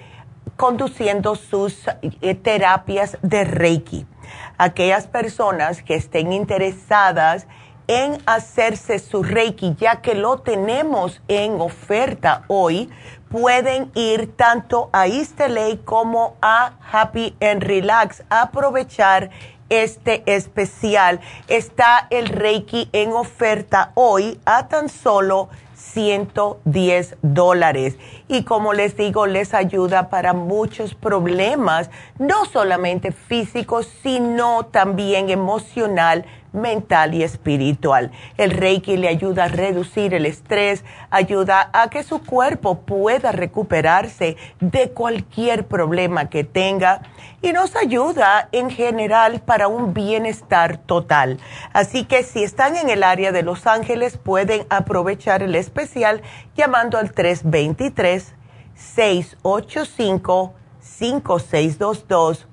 S3: conduciendo sus eh, terapias de Reiki. Aquellas personas que estén interesadas en hacerse su Reiki, ya que lo tenemos en oferta hoy, pueden ir tanto a Isteley como a Happy and Relax. Aprovechar este especial. Está el Reiki en oferta hoy a tan solo 110 dólares. Y como les digo, les ayuda para muchos problemas, no solamente físicos, sino también emocional, mental y espiritual. El Reiki le ayuda a reducir el estrés, ayuda a que su cuerpo pueda recuperarse de cualquier problema que tenga y nos ayuda en general para un bienestar total. Así que si están en el área de Los Ángeles pueden aprovechar el especial llamando al 323-685-5622.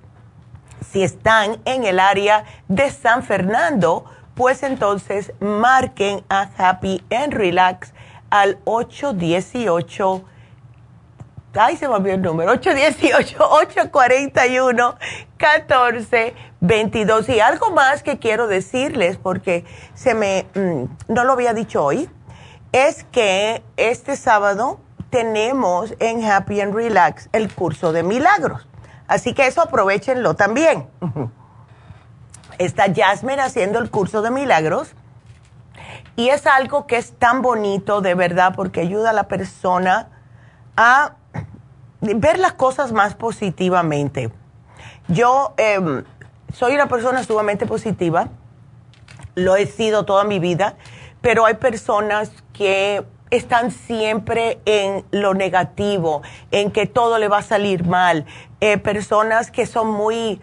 S3: Si están en el área de San Fernando, pues entonces marquen a Happy and Relax al 818 Ay, se me olvidó el número. 818-841-1422. Y algo más que quiero decirles, porque se me, mm, no lo había dicho hoy, es que este sábado tenemos en Happy and Relax el curso de milagros. Así que eso aprovechenlo también. Está Jasmine haciendo el curso de milagros. Y es algo que es tan bonito, de verdad, porque ayuda a la persona a ver las cosas más positivamente. Yo em, soy una persona sumamente positiva, lo he sido toda mi vida, pero hay personas que están siempre en lo negativo, en que todo le va a salir mal, eh, personas que son muy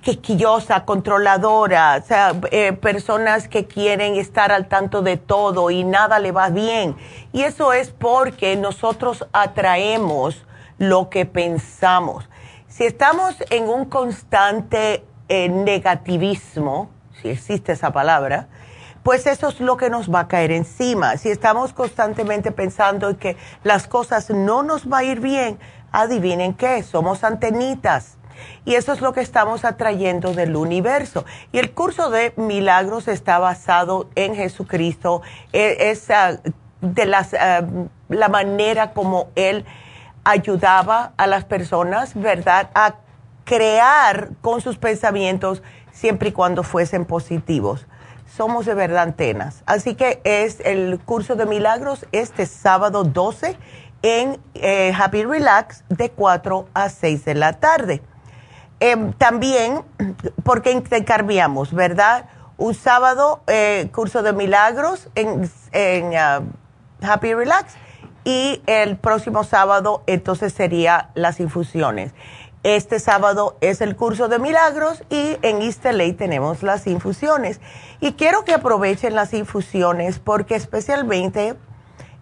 S3: quisquillosas, controladoras, eh, personas que quieren estar al tanto de todo y nada le va bien. Y eso es porque nosotros atraemos lo que pensamos. Si estamos en un constante eh, negativismo, si existe esa palabra, pues eso es lo que nos va a caer encima. Si estamos constantemente pensando que las cosas no nos va a ir bien, adivinen qué, somos antenitas. Y eso es lo que estamos atrayendo del universo. Y el curso de milagros está basado en Jesucristo, e, es, de las, ah, la manera como Él ayudaba a las personas, ¿verdad?, a crear con sus pensamientos siempre y cuando fuesen positivos. Somos de verdad antenas. Así que es el curso de milagros este sábado 12 en eh, Happy Relax de 4 a 6 de la tarde. Em, también, porque intercambiamos, ¿verdad? Un sábado, eh, curso de milagros en, uh, Happy Relax y el próximo sábado entonces sería las infusiones. Este sábado es el curso de milagros y en East LA tenemos las infusiones. Y quiero que aprovechen las infusiones porque especialmente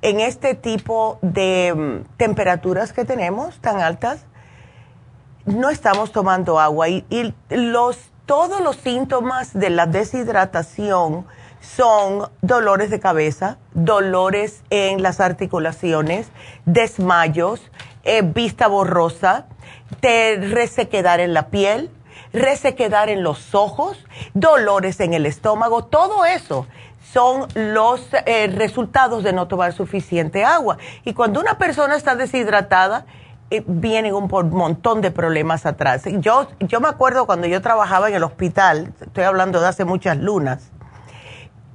S3: en este tipo de mm, temperaturas que tenemos tan altas, no estamos tomando agua y, los, todos los síntomas de la deshidratación son dolores de cabeza, dolores en las articulaciones, desmayos, eh, vista borrosa, te resequedar en la piel, resequedar en los ojos, dolores en el estómago, todo eso son los eh, resultados de no tomar suficiente agua. Y cuando una persona está deshidratada, eh, vienen un montón de problemas atrás. Yo, yo me acuerdo cuando yo trabajaba en el hospital, estoy hablando de hace muchas lunas,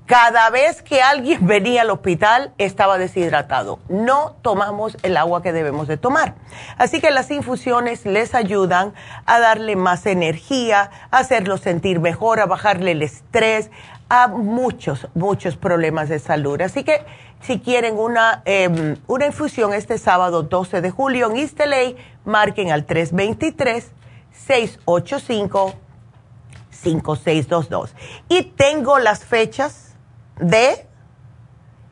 S3: cada vez que alguien venía al hospital estaba deshidratado. No tomamos el agua que debemos de tomar. Así que las infusiones les ayudan a darle más energía, a hacerlo sentir mejor, a bajarle el estrés, a muchos, muchos problemas de salud. Así que si quieren una, em, una infusión este sábado 12 de julio en East marquen al 323-685-5622. Y tengo las fechas de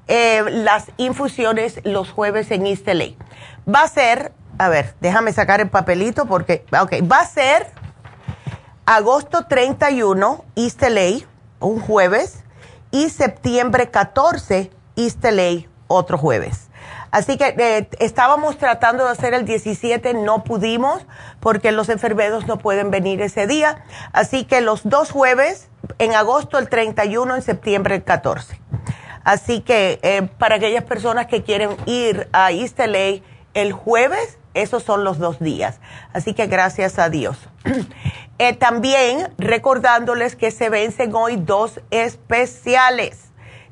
S3: eh, las infusiones los jueves en East Va a ser, a ver, déjame sacar el papelito porque, va a ser agosto 31 East un jueves, y septiembre 14 East otro jueves. Así que eh, estábamos tratando de hacer el 17, no pudimos porque los enfermeros no pueden venir ese día. Así que los dos jueves, en agosto el 31, en septiembre el 14. Así que eh, para aquellas personas que quieren ir a East el jueves, esos son los dos días. Así que gracias a Dios. Eh, también recordándoles que se vencen hoy dos especiales.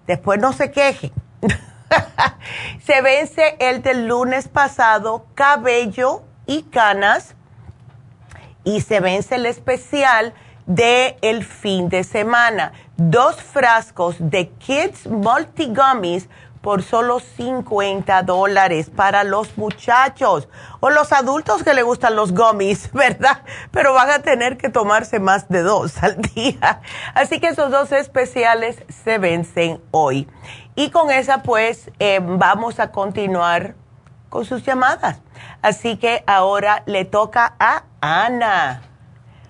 S3: Después no se quejen. se vence el del lunes pasado, cabello y canas. Y se vence el especial de el fin de semana. Dos frascos de Kids Multi Gummies por solo 50 dólares para los muchachos o los adultos que le gustan los gummies, ¿verdad? Pero van a tener que tomarse más de dos al día. Así que esos dos especiales se vencen hoy. Y con esa pues eh, vamos a continuar con sus llamadas. Así que ahora le toca a Ana.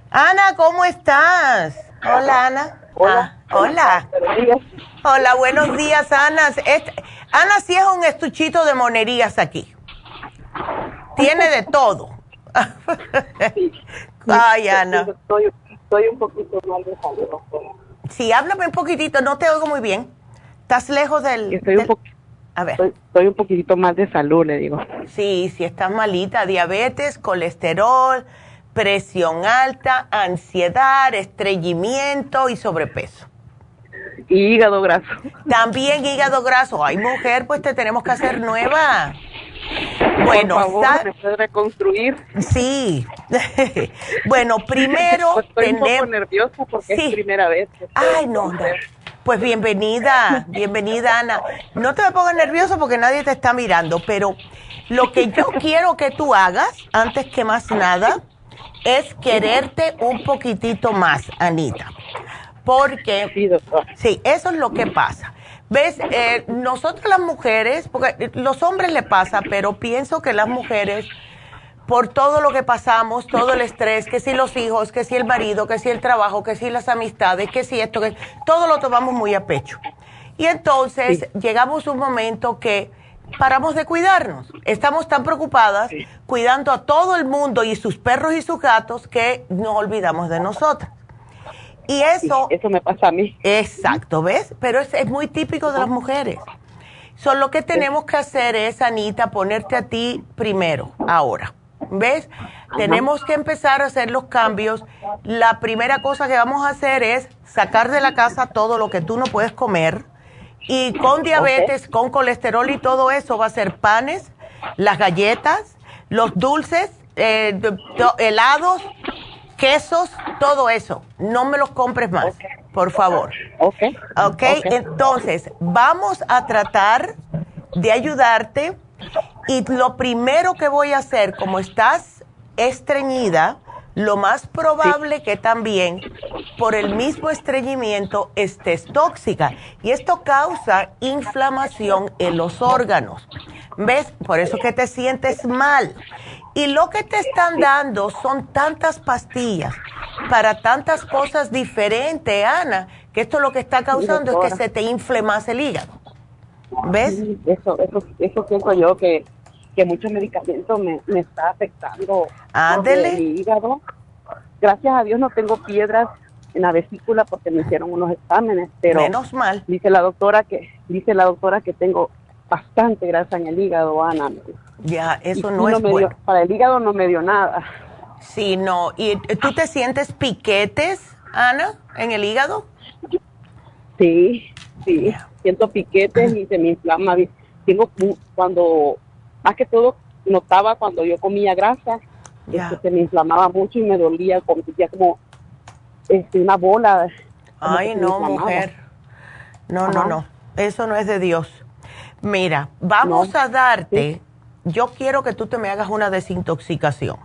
S3: Ana, ¿cómo estás? Hola, Ana.
S10: Hola.
S3: Ah, hola. Hola, buenos días, Ana. Ana sí es un estuchito de monerías aquí. Tiene de todo. Ay, Ana.
S10: Estoy, un poquito mal de salud.
S3: Sí, háblame un poquitito, no te oigo muy bien. ¿Estás lejos del...?
S10: Estoy un A ver. Estoy, un poquitito más de salud, le digo.
S3: Sí, sí, estás malita. Diabetes, colesterol, presión alta, ansiedad, estreñimiento y sobrepeso.
S10: Y hígado graso.
S3: También hígado graso. Ay, mujer, pues te tenemos que hacer nueva. Bueno,
S10: Por favor, ¿me puede reconstruir?
S3: Sí. bueno, primero
S10: Estoy un poco nerviosa porque es primera vez.
S3: Ay, no, no. Pues bienvenida, bienvenida Ana. No te pongas nervioso porque nadie te está mirando, pero lo que yo quiero que tú hagas, antes que más nada, es quererte un poquitito más, Anita. Porque, sí, eso es lo que pasa. ¿Ves? Eh, nosotros las mujeres, porque los hombres le pasa, pero pienso que las mujeres por todo lo que pasamos, todo el estrés, que si los hijos, que si el marido, que si el trabajo, que si las amistades, que si esto, que todo lo tomamos muy a pecho. Y entonces llegamos a un momento que paramos de cuidarnos. Estamos tan preocupadas cuidando a todo el mundo y sus perros y sus gatos que nos olvidamos de nosotras. Y eso...
S10: eso me pasa a mí.
S3: Exacto, ¿ves? Pero es, es muy típico de las mujeres. So, lo que tenemos que hacer es, Anita, ponerte a ti primero, ahora. ¿Ves? Tenemos que empezar a hacer los cambios. La primera cosa que vamos a hacer es sacar de la casa todo lo que tú no puedes comer. Y con diabetes, con colesterol y todo eso va a ser panes, las galletas, los dulces, eh, helados, quesos, todo eso. No me los compres más, por favor.
S10: Ok.
S3: Ok, entonces vamos a tratar de ayudarte y lo primero que voy a hacer, como estás estreñida, lo más probable que también por el mismo estreñimiento estés tóxica. Y esto causa inflamación en los órganos. ¿Ves? Por eso que te sientes mal. Y lo que te están dando son tantas pastillas para tantas cosas diferentes, Ana, que esto lo que está causando es que se te infle más el hígado. ¿Ves?
S10: Eso, eso, eso pienso yo que, que mucho medicamento me, me está afectando
S3: Ándele.
S10: el hígado. Gracias a Dios no tengo piedras en la vesícula porque me hicieron unos exámenes, pero
S3: menos mal.
S10: Dice la doctora que dice la doctora que tengo bastante grasa en el hígado, Ana.
S3: Ya, eso no es bueno.
S10: para el hígado no me dio nada.
S3: Sí, no. ¿Y tú te sientes piquetes, Ana, en el hígado?
S10: Sí, sí siento piquetes y se me inflama. Tengo cuando, más que todo, notaba cuando yo comía grasa, que se me inflamaba mucho y me dolía, como, como este, una bola.
S3: Ay, no, mujer. No, no, no. Eso no es de Dios. Mira, vamos a darte, yo quiero que tú te me hagas una desintoxicación.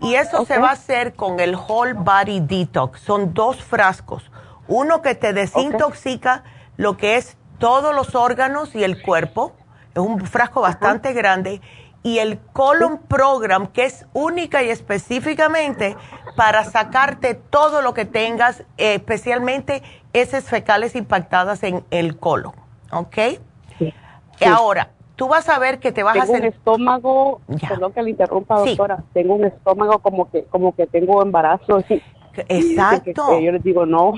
S3: Y eso se va a hacer con el Whole Body Detox. Son dos frascos. Uno que te desintoxica lo que es todos los órganos y el cuerpo. Es un frasco bastante grande. Y el Colon Program, que es única y específicamente para sacarte todo lo que tengas, especialmente heces fecales impactadas en el colon. ¿Ok? Sí. Ahora, tú vas a ver que te vas
S10: a
S3: hacer...
S10: un estómago, perdón que le interrumpa, doctora, tengo un estómago como que como que tengo embarazo.
S3: Exacto.
S10: yo les digo, no,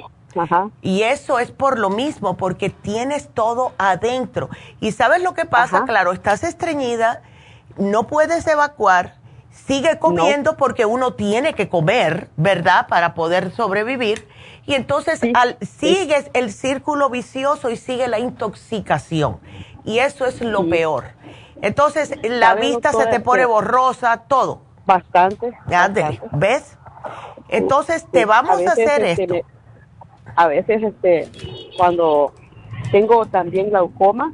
S3: y eso es por lo mismo, porque tienes todo adentro. Y sabes lo que pasa, claro, estás estreñida, no puedes evacuar, sigue comiendo porque uno tiene que comer, ¿verdad? Para poder sobrevivir. Y entonces al, sigues el círculo vicioso y sigue la intoxicación. Y eso es lo peor. Entonces la vista se te pone borrosa, todo.
S10: Bastante.
S3: ¿Ves? Entonces te vamos a, hacer esto
S10: a veces este cuando tengo también glaucoma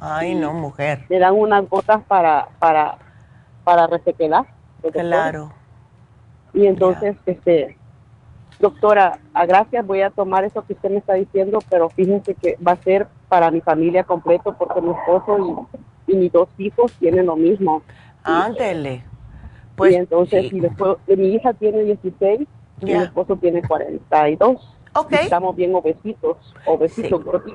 S3: ay no mujer.
S10: me dan unas gotas para para para resequedad
S3: claro.
S10: y entonces este doctora a gracias voy a tomar eso que usted me está diciendo pero fíjense que va a ser para mi familia completo porque mi esposo y, mis dos hijos tienen lo mismo.
S3: Ándele.
S10: Pues y entonces y después mi hija tiene 16 y mi esposo tiene 42 Estamos bien obesitos, obesitos, sí.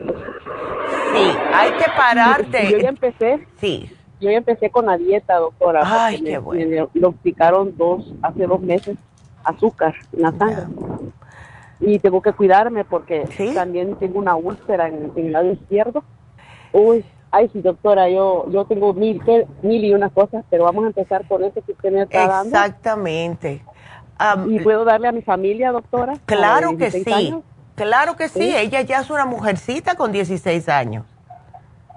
S3: Sí, hay que pararte.
S10: Yo ya empecé.
S3: Sí.
S10: Yo ya empecé con la dieta, doctora.
S3: Ay, qué bueno.
S10: Me diagnosticaron dos, hace dos meses, azúcar en la sangre. Y tengo que cuidarme porque también tengo una úlcera en, el lado izquierdo. Uy, ay, sí, doctora, yo yo tengo mil, mil y unas cosas, pero vamos a empezar con este que usted me está
S3: dando. Exactamente.
S10: ¿Y puedo darle a mi familia, doctora?
S3: Claro que sí. Claro que sí. Ella ya es una mujercita con 16 años.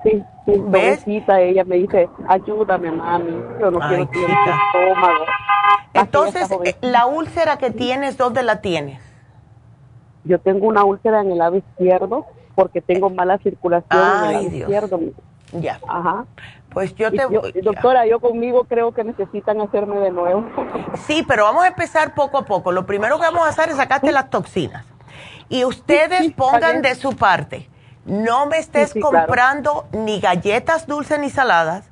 S10: Sí, sí, pobrecita, ella me dice, ayúdame, mami, yo no quiero tener estómago.
S3: Entonces, eh, ¿la úlcera que tienes, dónde la tienes?
S10: Yo tengo una úlcera en el lado izquierdo porque tengo mala circulación en el lado izquierdo.
S3: Ya.
S10: Ajá.
S3: Pues yo te
S10: Doctora, yo conmigo creo que necesitan hacerme de nuevo.
S3: Sí, pero vamos a empezar poco a poco. Lo primero que vamos a hacer es sacarte las toxinas. Y ustedes pongan de su parte. No me estés comprando ni galletas dulces ni saladas,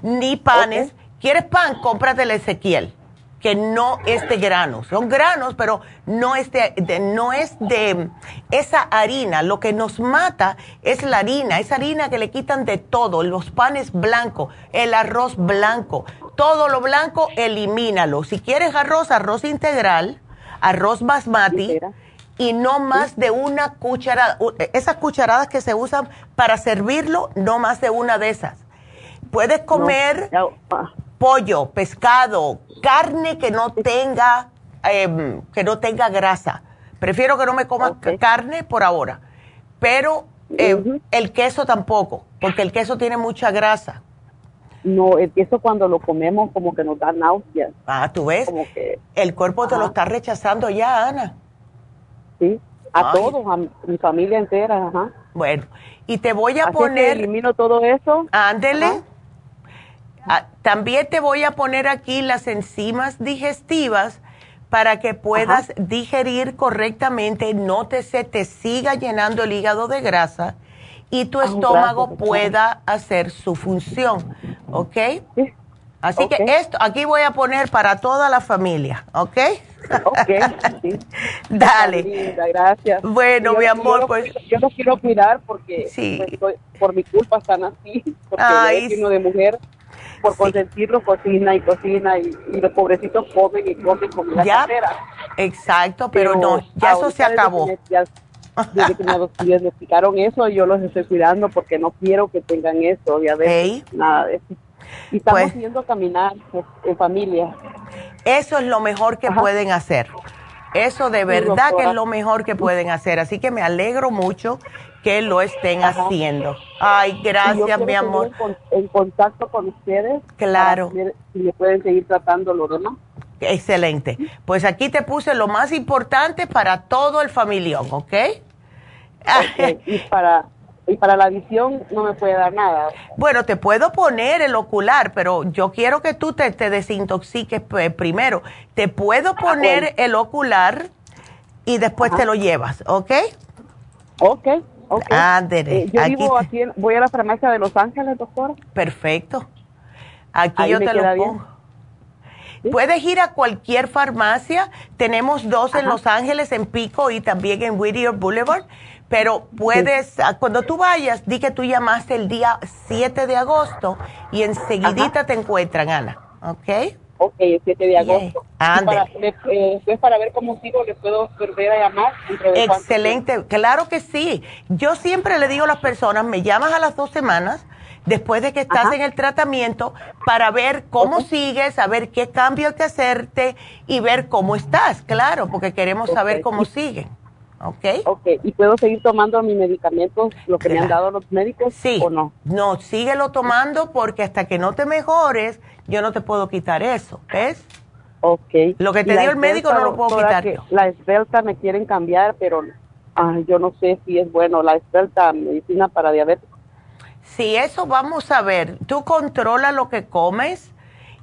S3: ni panes. ¿Quieres pan? Cómprate el Ezequiel que no es de granos. Son granos, pero no es de, no es de esa harina. Lo que nos mata es la harina, esa harina que le quitan de todo, los panes blancos, el arroz blanco, todo lo blanco, elimínalo. Si quieres arroz, arroz integral, arroz basmati. Y no más de una cucharada. Esas cucharadas que se usan para servirlo, no más de una de esas. Puedes comer, pollo, pescado, carne que no tenga, em, que no tenga grasa. Prefiero que no me comas carne por ahora, pero em, el queso tampoco, porque el queso tiene mucha grasa.
S10: No, el queso cuando lo comemos como que nos da náuseas.
S3: Ah, tú ves, el cuerpo te lo está rechazando ya, Ana.
S10: Sí, a todos, a mi familia entera, ajá.
S3: Bueno, y te voy a poner...
S10: elimino todo eso.
S3: Ándele. Ah, también te voy a poner aquí las enzimas digestivas para que puedas digerir correctamente, no te se te siga llenando el hígado de grasa y tu ah, estómago pueda hacer su función, ¿ok? Así que esto, aquí voy a poner para toda la familia, ¿ok?
S10: Ok, sí.
S3: Dale.
S10: gracias.
S3: Bueno, mi amor, pues.
S10: Yo los quiero cuidar porque pues, por mi culpa están así, porque Ay, uno de mujer por consentirlo cocina y cocina y, los pobrecitos comen y comen comida ya,
S3: Exacto, pero, no, ya eso se acabó.
S10: Desde que me diagnosticaron eso, yo los estoy cuidando porque no quiero que tengan eso, diabetes, nada de eso. Y estamos pues, yendo a caminar pues, en familia.
S3: Eso es lo mejor que pueden hacer. Eso de verdad que es lo mejor que pueden hacer. Así que me alegro mucho que lo estén haciendo. Ay, gracias, mi amor.
S10: En, contacto con ustedes.
S3: Claro.
S10: si me pueden seguir tratando lo demás.
S3: Excelente. Pues aquí te puse lo más importante para todo el familión, ¿ok?
S10: okay. y para y para la visión no me puede dar nada.
S3: Bueno, te puedo poner el ocular, pero yo quiero que tú te, te desintoxiques primero. Te puedo ah, poner el ocular y después te lo llevas, ¿ok?
S10: Ok.
S3: Okay.
S10: Eh, yo vivo aquí, voy a la farmacia de Los Ángeles, doctor.
S3: Perfecto. Aquí yo te lo pongo. Puedes ir a cualquier farmacia. Tenemos dos en Los Ángeles, en Pico y también en Whittier Boulevard. Pero puedes, ah, cuando tú vayas, di que tú llamaste el día 7 de agosto y enseguidita te encuentran, Ana. ¿Ok?
S10: Ok, el 7 de agosto. Para, eh, para ver cómo sigo, le puedo volver a llamar.
S3: Excelente, claro que sí. Yo siempre le digo a las personas, me llamas a las dos semanas después de que estás en el tratamiento para ver cómo sigues, a ver qué cambio hay que hacerte y ver cómo estás, claro, porque queremos saber cómo siguen. ¿Ok?
S10: Ok, ¿y puedo seguir tomando mi medicamento, lo que me han dado los médicos
S3: sí.
S10: o no?
S3: No, síguelo tomando porque hasta que no te mejores, yo no te puedo quitar eso, ¿ves?
S10: Ok.
S3: Lo que te dio el médico no lo puedo quitar.
S10: la esbelta me quieren cambiar, pero ah, yo no sé si es bueno. La esbelta, medicina para diabetes.
S3: Sí, eso vamos a ver. Tú controlas lo que comes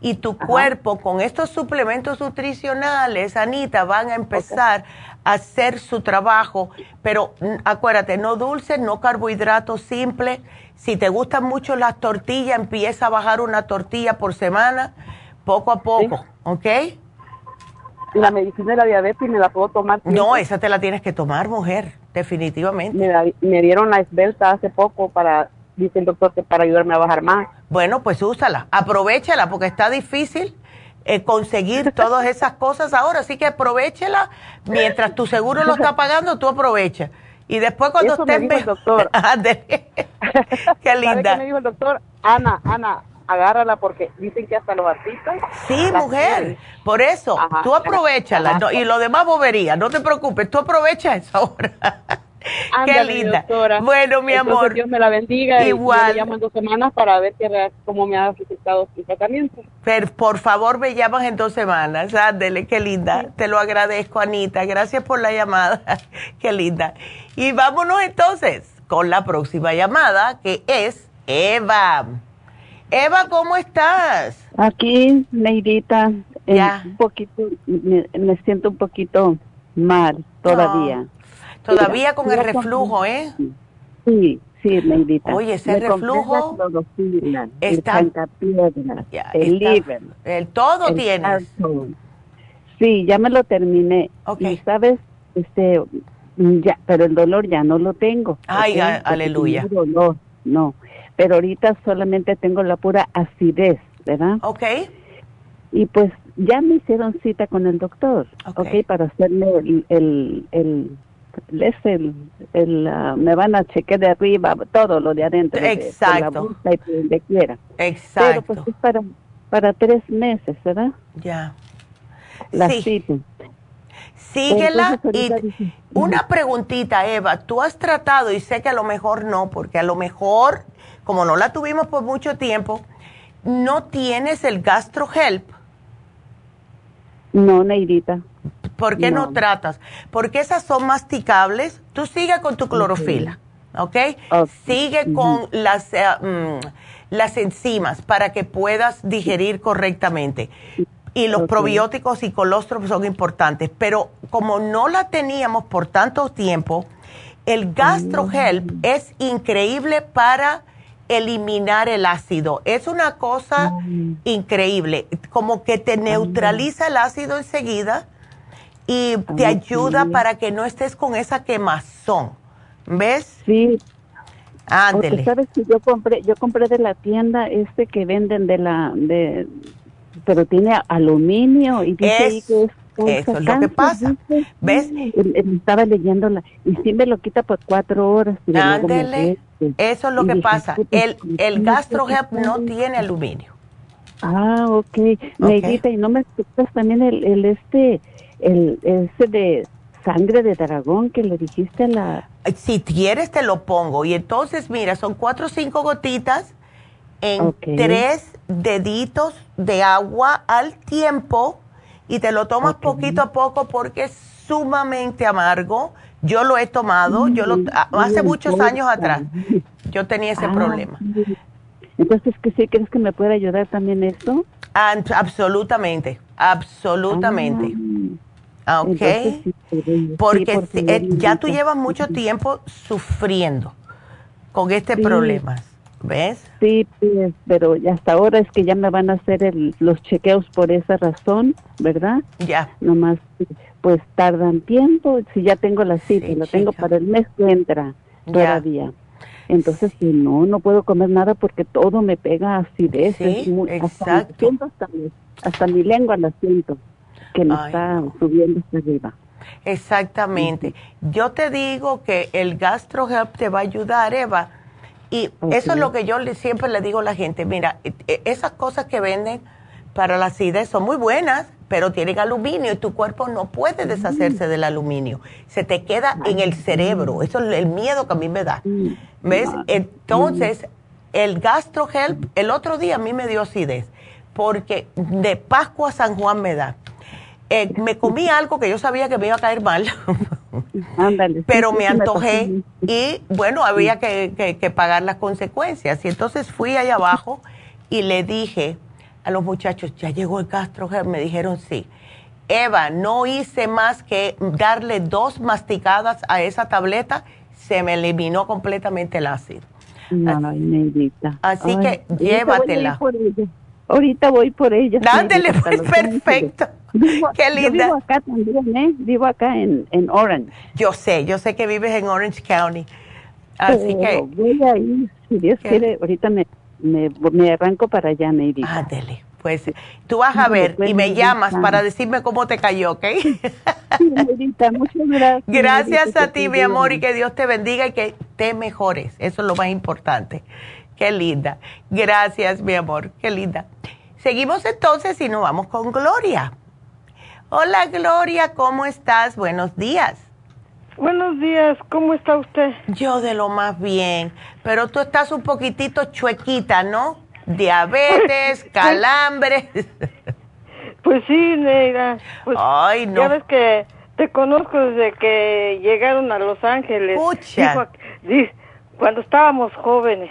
S3: y tu cuerpo con estos suplementos nutricionales, Anita, van a empezar hacer su trabajo. Pero mm, acuérdate, no dulce, no carbohidratos simple. Si te gustan mucho las tortillas, empieza a bajar una tortilla por semana, poco a poco, ¿ok?
S10: la medicina de la diabetes me la puedo tomar?
S3: No, esa te la tienes que tomar, mujer, definitivamente.
S10: Me, me dieron la esbelta hace poco para dice el doctor que para ayudarme a bajar más.
S3: Bueno, pues úsala, aprovechala porque está difícil eh, conseguir todas esas cosas ahora, así que aprovechala mientras tu seguro lo está pagando, tú aprovecha. Y después cuando
S10: Eso
S3: estés...
S10: Me dijo el doctor.
S3: qué linda.
S10: me dijo el doctor? Ana, Ana, agárrala porque dicen que hasta los artistas.
S3: Sí, mujer, por eso, tú aprovechala y lo demás bobería, no te preocupes, tú aprovecha eso Qué linda. Bueno, mi amor.
S10: Dios me la bendiga. Igual. Y llamo en dos semanas para ver cómo me ha resultado su tratamiento.
S3: por favor, me llamas en dos semanas. Ándele, qué linda. Te lo agradezco, Anita. Gracias por la llamada. qué linda. Y vámonos entonces con la próxima llamada, que es Eva. Eva, ¿cómo estás?
S11: Aquí, Neidita. Ya. Un poquito, me, siento un poquito mal todavía.
S3: Todavía con el reflujo, ¿eh?
S11: Sí, sí, Neidita.
S3: Oye, ese reflujo
S11: está... El el liver.
S3: El todo tiene.
S11: Sí, ya me lo terminé. Y sabes, este, ya, pero el dolor ya no lo tengo.
S3: Ay, aleluya.
S11: Dolor, no. Pero ahorita solamente tengo la pura acidez, ¿verdad?
S3: Ok.
S11: Y pues ya me hicieron cita con el doctor, ¿ok? okay para hacerme el, el es el, el ah, me van a chequear de arriba, todo lo de adentro.
S3: Exacto.
S11: De, la y de quiera.
S3: Exacto.
S11: Pero pues es para,
S7: para tres meses, ¿verdad?
S3: Ya.
S7: La
S3: Sí.
S7: cita.
S3: Síguela
S7: Entonces,
S3: y
S7: dice-
S3: una preguntita, Eva, tú has tratado, y sé que a lo mejor no, porque a lo mejor, como no la tuvimos por mucho tiempo, no tienes el GastroHelp.
S7: No, Neidita.
S3: ¿Por qué no,
S7: No.
S3: tratas? Porque esas son masticables. Tú sigue con tu clorofila, ¿ok? Sigue con las, mm, las enzimas para que puedas digerir correctamente. Y los probióticos y colostros son importantes. Pero como no la teníamos por tanto tiempo, el GastroHelp es increíble para eliminar el ácido. Es una cosa increíble, como que te neutraliza el ácido enseguida y te ayuda
S7: sí.
S3: para que no estés con esa quemazón. ¿Ves?
S7: Sí.
S3: Ándele.
S7: Porque sabes que yo compré, yo compré de la tienda este que venden de la, de, pero tiene aluminio y dice ahí
S3: Es-
S7: que es
S3: eso es lo que pasa.
S7: dice.
S3: ¿Ves?
S7: Estaba leyéndola y sí me lo quita por cuatro horas. me
S3: Ándele. Eso es lo que pasa.
S7: "Puta,
S3: El,
S7: ¿cómo
S3: el
S7: llama?"
S3: no tiene aluminio.
S7: Ah, ok. Neidita, y no me explicas también el, el este, el ese de sangre de dragón que le dijiste a la.
S3: Si quieres te lo pongo. Y entonces, mira, son cuatro o cinco gotitas en tres deditos de agua al tiempo y te lo tomas poquito a poco porque es sumamente amargo. Yo lo he tomado, yo lo a- hace
S7: Mm,
S3: muchos años atrás. Yo tenía ese
S7: Ah,
S3: problema.
S7: Entonces, ¿qué sí crees que me puede ayudar también esto?
S3: Absolutamente, absolutamente. Ah, ok.
S7: Entonces, sí, sí,
S3: Porque eh, ya tú llevas mucho tiempo sufriendo con este
S7: Sí.
S3: problema. ¿Ves?
S7: Sí, pero hasta ahora es que ya me van a hacer el- los chequeos por esa razón, ¿verdad?
S3: Ya.
S7: Nomás, pues tardan tiempo. Si ya tengo la cita, la tengo para el mes que entra todavía. Entonces, si no, no puedo comer nada porque todo me pega acidez.
S3: Sí,
S7: es muy, hasta,
S3: exacto.
S7: siento hasta, mi- hasta mi lengua la siento que
S3: Ay,
S7: está subiendo hasta arriba.
S3: Exactamente. Yo te digo que el GastroHelp te va a ayudar, Eva. Y eso es lo que yo le- siempre le digo a la gente. Mira, e- e- esas cosas que venden para la acidez son muy buenas, pero tienen aluminio y tu cuerpo no puede deshacerse del aluminio. Se te queda en el cerebro. Eso es el miedo que a mí me da. ¿Ves? Entonces, el GastroHelp, el otro día a mí me dio acidez, porque de Pascua a San Juan me da. Eh, me comí algo que yo sabía que me iba a caer mal,
S7: Ándale.
S3: pero
S7: sí,
S3: me
S7: sí,
S3: antojé y bueno, había que, que- que pagar las consecuencias. Y entonces fui allá abajo y le dije a los muchachos, ya llegó el GastroHelp, me dijeron sí. Eva, no hice más que darle dos masticadas a esa tableta, se me eliminó completamente el ácido.
S7: Ay, Neidita.
S3: Así
S7: Ay,
S3: que
S7: ahorita voy
S3: llévatela.
S7: por ella. Ahorita voy por ella.
S3: Ándele,
S7: Neidita,
S3: pues, perfecto.
S7: Vivo-
S3: Qué
S7: Yo
S3: linda.
S7: vivo acá también, ¿eh? Vivo acá en, en Orange.
S3: Yo sé, yo sé que vives en Orange County. Así
S7: Pero
S3: que,
S7: Voy a ir, si Dios
S3: ¿Qué?
S7: quiere, ahorita me, me, me arranco para allá, Neidita.
S3: ándele. Pues tú vas a ver y me llamas para decirme cómo te cayó, ¿ok?
S7: Neidita, muchas gracias.
S3: Gracias a ti, mi amor, y que Dios te bendiga y que te mejores. Eso es lo más importante. Qué linda. Gracias, mi amor. Qué linda. Seguimos entonces y nos vamos con Gloria. Hola, Gloria, ¿cómo estás? Buenos días.
S12: Buenos días, ¿cómo está usted?
S3: Yo de lo más bien, pero tú estás un poquitito chuequita, ¿no? Diabetes, calambres.
S12: Pues sí, Neira. Pues
S3: Ay, no.
S12: Ya ves que te conozco desde que llegaron a Los Ángeles. Dijo- di- cuando estábamos jóvenes.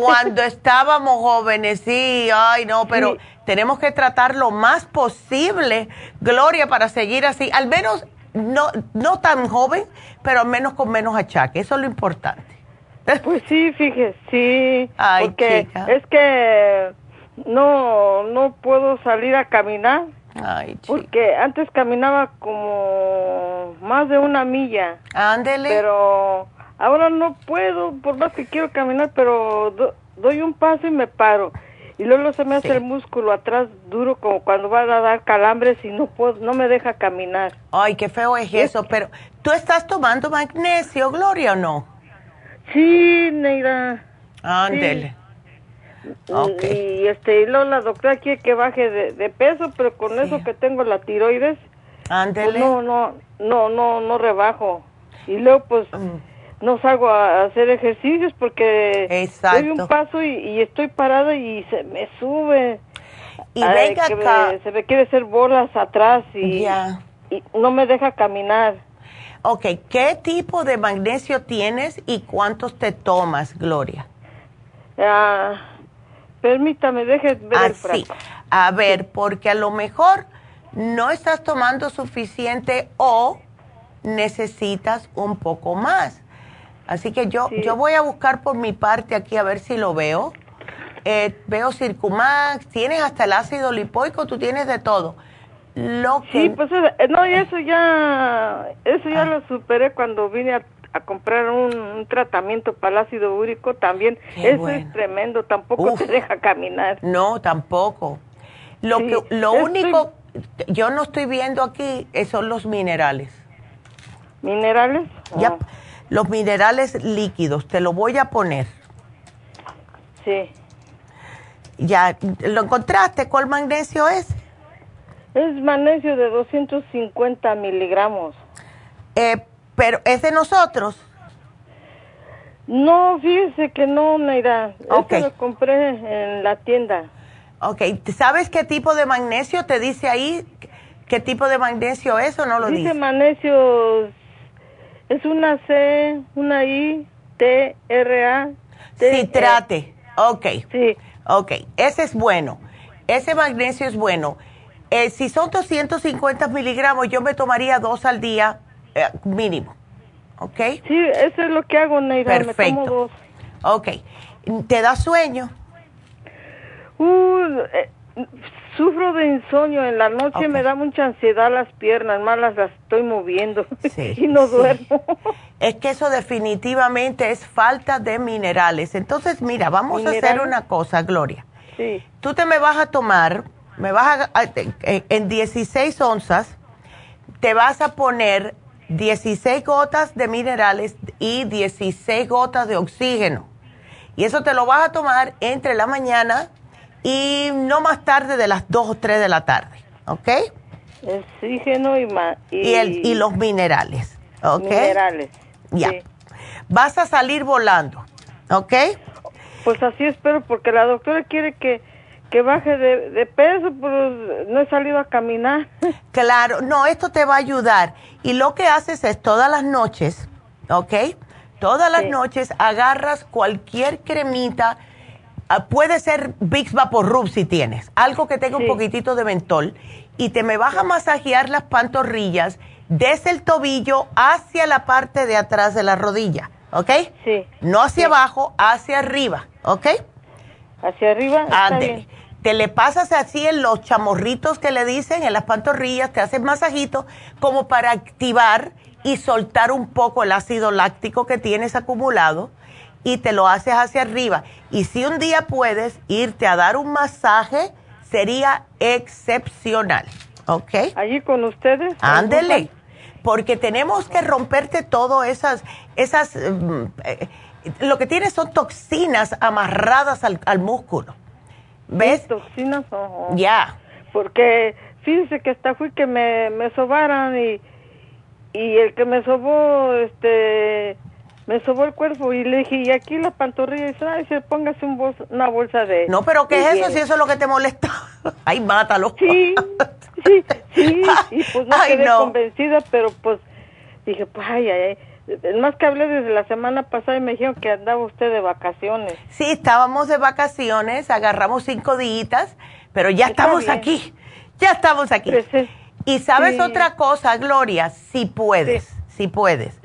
S3: Cuando estábamos jóvenes, sí, ay no, pero
S12: Sí.
S3: tenemos que tratar lo más posible, Gloria, para seguir así, al menos no, no tan joven, pero al menos con menos achaque, eso es lo importante.
S12: Pues sí, fíjese, sí.
S3: Ay,
S12: porque
S3: chica.
S12: es que no, no puedo salir a caminar.
S3: Ay,
S12: Porque antes caminaba como más de una milla.
S3: Ándele.
S12: Pero ahora no puedo, por más que quiero caminar, pero do- doy un paso y me paro. Y luego se me hace el músculo atrás duro como cuando van a dar calambres y no puedo, no me deja caminar.
S3: Ay, qué feo es eso, pero ¿tú estás tomando magnesio, Gloria, o no?
S12: Sí, Neira.
S3: Ándele.
S12: Y este, y luego la doctora quiere que baje de, peso, pero con eso que tengo la tiroides, pues no, no, no, no, no rebajo. Y luego pues mm. No salgo a hacer ejercicios porque doy un paso y, estoy parada y se me sube.
S3: Y venga acá.
S12: se me quiere hacer bolas atrás y, y no me deja caminar.
S3: Ok, ¿qué tipo de magnesio tienes y cuántos te tomas, Gloria?
S12: Ah, permítame, deje ver
S3: A ver, porque a lo mejor no estás tomando suficiente o necesitas un poco más. Así que yo, yo voy a buscar por mi parte aquí a ver si lo veo. Eh, veo Circumax, tienes hasta el ácido lipoico, tú tienes de todo. Lo que...
S12: Sí, pues eh, no, eso ya, eso ya ah. lo superé cuando vine a, comprar un, tratamiento para el ácido úrico también. eso es tremendo, tampoco te deja caminar.
S3: No, tampoco. Lo, que, lo único, yo no estoy viendo aquí eh, son los minerales.
S12: ¿Minerales?
S3: Ya, los minerales líquidos, te lo voy a poner.
S12: Sí.
S3: Ya, ¿lo encontraste? ¿Cuál magnesio es?
S12: Es magnesio de 250 miligramos.
S3: Eh, pero es de nosotros.
S12: No, fíjese que no, Naira. Okay. lo compré en la tienda.
S3: Ok, ¿sabes qué tipo de magnesio te dice ahí? ¿Qué tipo de magnesio es o no lo dice?
S12: Dice magnesio, es una C, una I, T, R, A.
S3: T, Citrate, ok.
S12: Sí.
S3: Ok, ese es bueno. Ese magnesio es bueno. Eh, si son 250 miligramos, yo me tomaría dos al día eh, mínimo. ¿Ok?
S12: Sí, eso es lo que hago, Neira.
S3: Perfecto. Me tomo dos. Ok. ¿Te da sueño?
S12: Uh, eh, sufro de insomnio. En la noche me da mucha ansiedad las piernas, más las, estoy moviendo y no duermo.
S3: Es que eso definitivamente es falta de minerales. Entonces, mira, vamos a hacer una cosa, Gloria.
S12: Sí.
S3: Tú te me vas a tomar me vas a, en 16 onzas, te vas a poner 16 gotas de minerales y 16 gotas de oxígeno. Y eso te lo vas a tomar entre la mañana y no más tarde de las 2 o 3 de la tarde, ¿ok?
S12: Oxígeno y,
S3: y, el, y los minerales, ¿ok?
S12: Minerales.
S3: Ya. Vas a salir volando, ¿ok?
S12: Pues así espero, porque la doctora quiere que que baje de, peso, pero no he salido a caminar.
S3: Claro, no, esto te va a ayudar. Y lo que haces es todas las noches, ¿ok? Todas las noches agarras cualquier cremita, puede ser Vicks Vaporub si tienes, algo que tenga un poquitito de mentol, y te me vas a masajear las pantorrillas desde el tobillo hacia la parte de atrás de la rodilla, ¿ok?
S12: Sí.
S3: No hacia abajo, hacia arriba, ¿ok?
S12: Hacia arriba.
S3: Ándele te le pasas así en los chamorritos que le dicen, en las pantorrillas, te haces masajito como para activar y soltar un poco el ácido láctico que tienes acumulado y te lo haces hacia arriba. Y si un día puedes irte a dar un masaje, sería excepcional. ¿Ok?
S12: Allí con ustedes.
S3: Ándele, porque tenemos que romperte todo esas, esas, mm, eh, lo que tienes son toxinas amarradas al, al músculo. ¿Ves?
S12: toxinas,
S3: Ya.
S12: Porque fíjese que hasta fui que me, me sobaran y, y el que me sobó, este, me sobó el cuerpo y le dije, y aquí la pantorrilla, y dice, ay, se póngase un una bolsa de...
S3: No, pero ¿qué es eso si eso es lo que te molesta? ay, mátalo.
S12: Sí, sí, sí, y pues no quedé convencida, pero pues dije, pues, ay, ay, ay más que hablé desde la semana pasada y me dijeron que andaba usted de vacaciones.
S3: Sí, estábamos de vacaciones, agarramos cinco días, pero ya estamos aquí, ya estamos aquí. Pues y sabes otra cosa, Gloria, si puedes, si puedes,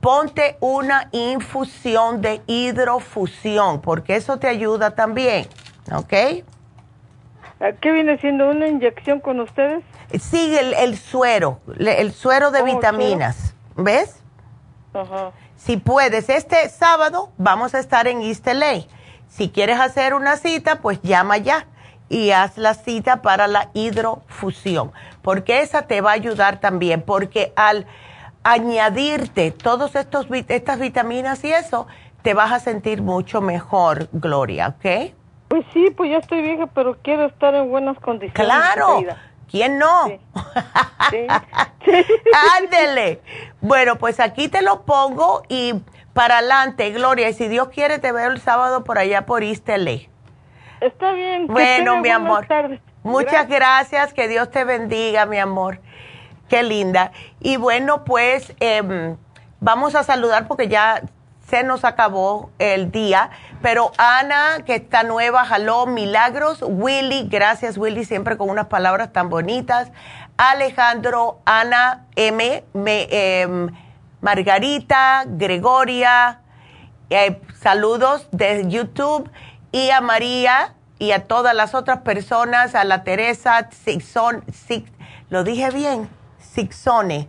S3: ponte una infusión de hidrofusión, porque eso te ayuda también, ¿ok?
S12: ¿Qué viene siendo una inyección con ustedes?
S3: Sí, el, suero, el suero de oh, vitaminas, ¿ves? Si puedes, este sábado vamos a estar en East LA. Si quieres hacer una cita, pues llama ya y haz la cita para la hidrofusión, porque esa te va a ayudar también, porque al añadirte todas estas vitaminas y eso, te vas a sentir mucho mejor, Gloria, ¿ok?
S12: Pues sí, pues ya estoy vieja, pero quiero estar en buenas condiciones.
S3: Claro. ¿Quién no? Sí. Ándele. Bueno, pues aquí te lo pongo y para adelante, Gloria. Y si Dios quiere, te veo el sábado por allá por Istele.
S12: Está bien.
S3: Bueno, mi amor. Muchas gracias. Que Dios te bendiga, mi amor. Qué linda. Y bueno, pues em, vamos a saludar porque ya se nos acabó el día. Pero Ana, que está nueva, jaló milagros. Willy, gracias Willy, siempre con unas palabras tan bonitas. Alejandro, Ana, M, em, Margarita, Gregoria, eh, saludos de YouTube. Y a María y a todas las otras personas, a la Teresa, Sixon, Six, lo dije bien, Sixone.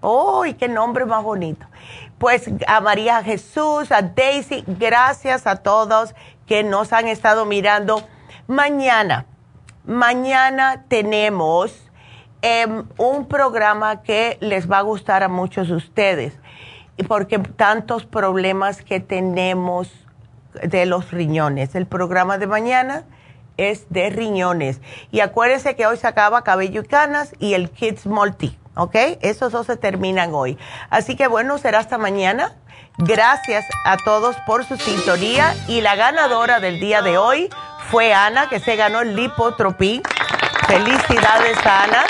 S3: ¡Uy, qué nombre más bonito! Pues a María Jesús, a Daisy, gracias a todos que nos han estado mirando. Mañana, mañana tenemos em, un programa que les va a gustar a muchos de ustedes, porque tantos problemas que tenemos de los riñones. El programa de mañana es de riñones. Y acuérdense que hoy se acaba cabello y canas y el Kids Multi. ¿ok? Esos dos se terminan hoy. Así que bueno, será hasta mañana. Gracias a todos por su sintonía y la ganadora del día de hoy fue Ana, que se ganó el Lipotropín. Felicidades, Ana.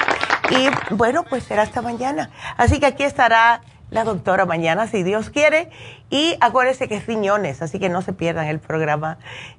S3: Y bueno, pues será hasta mañana. Así que aquí estará la doctora mañana, si Dios quiere. Y acuérdense que es riñones, así que no se pierdan el programa.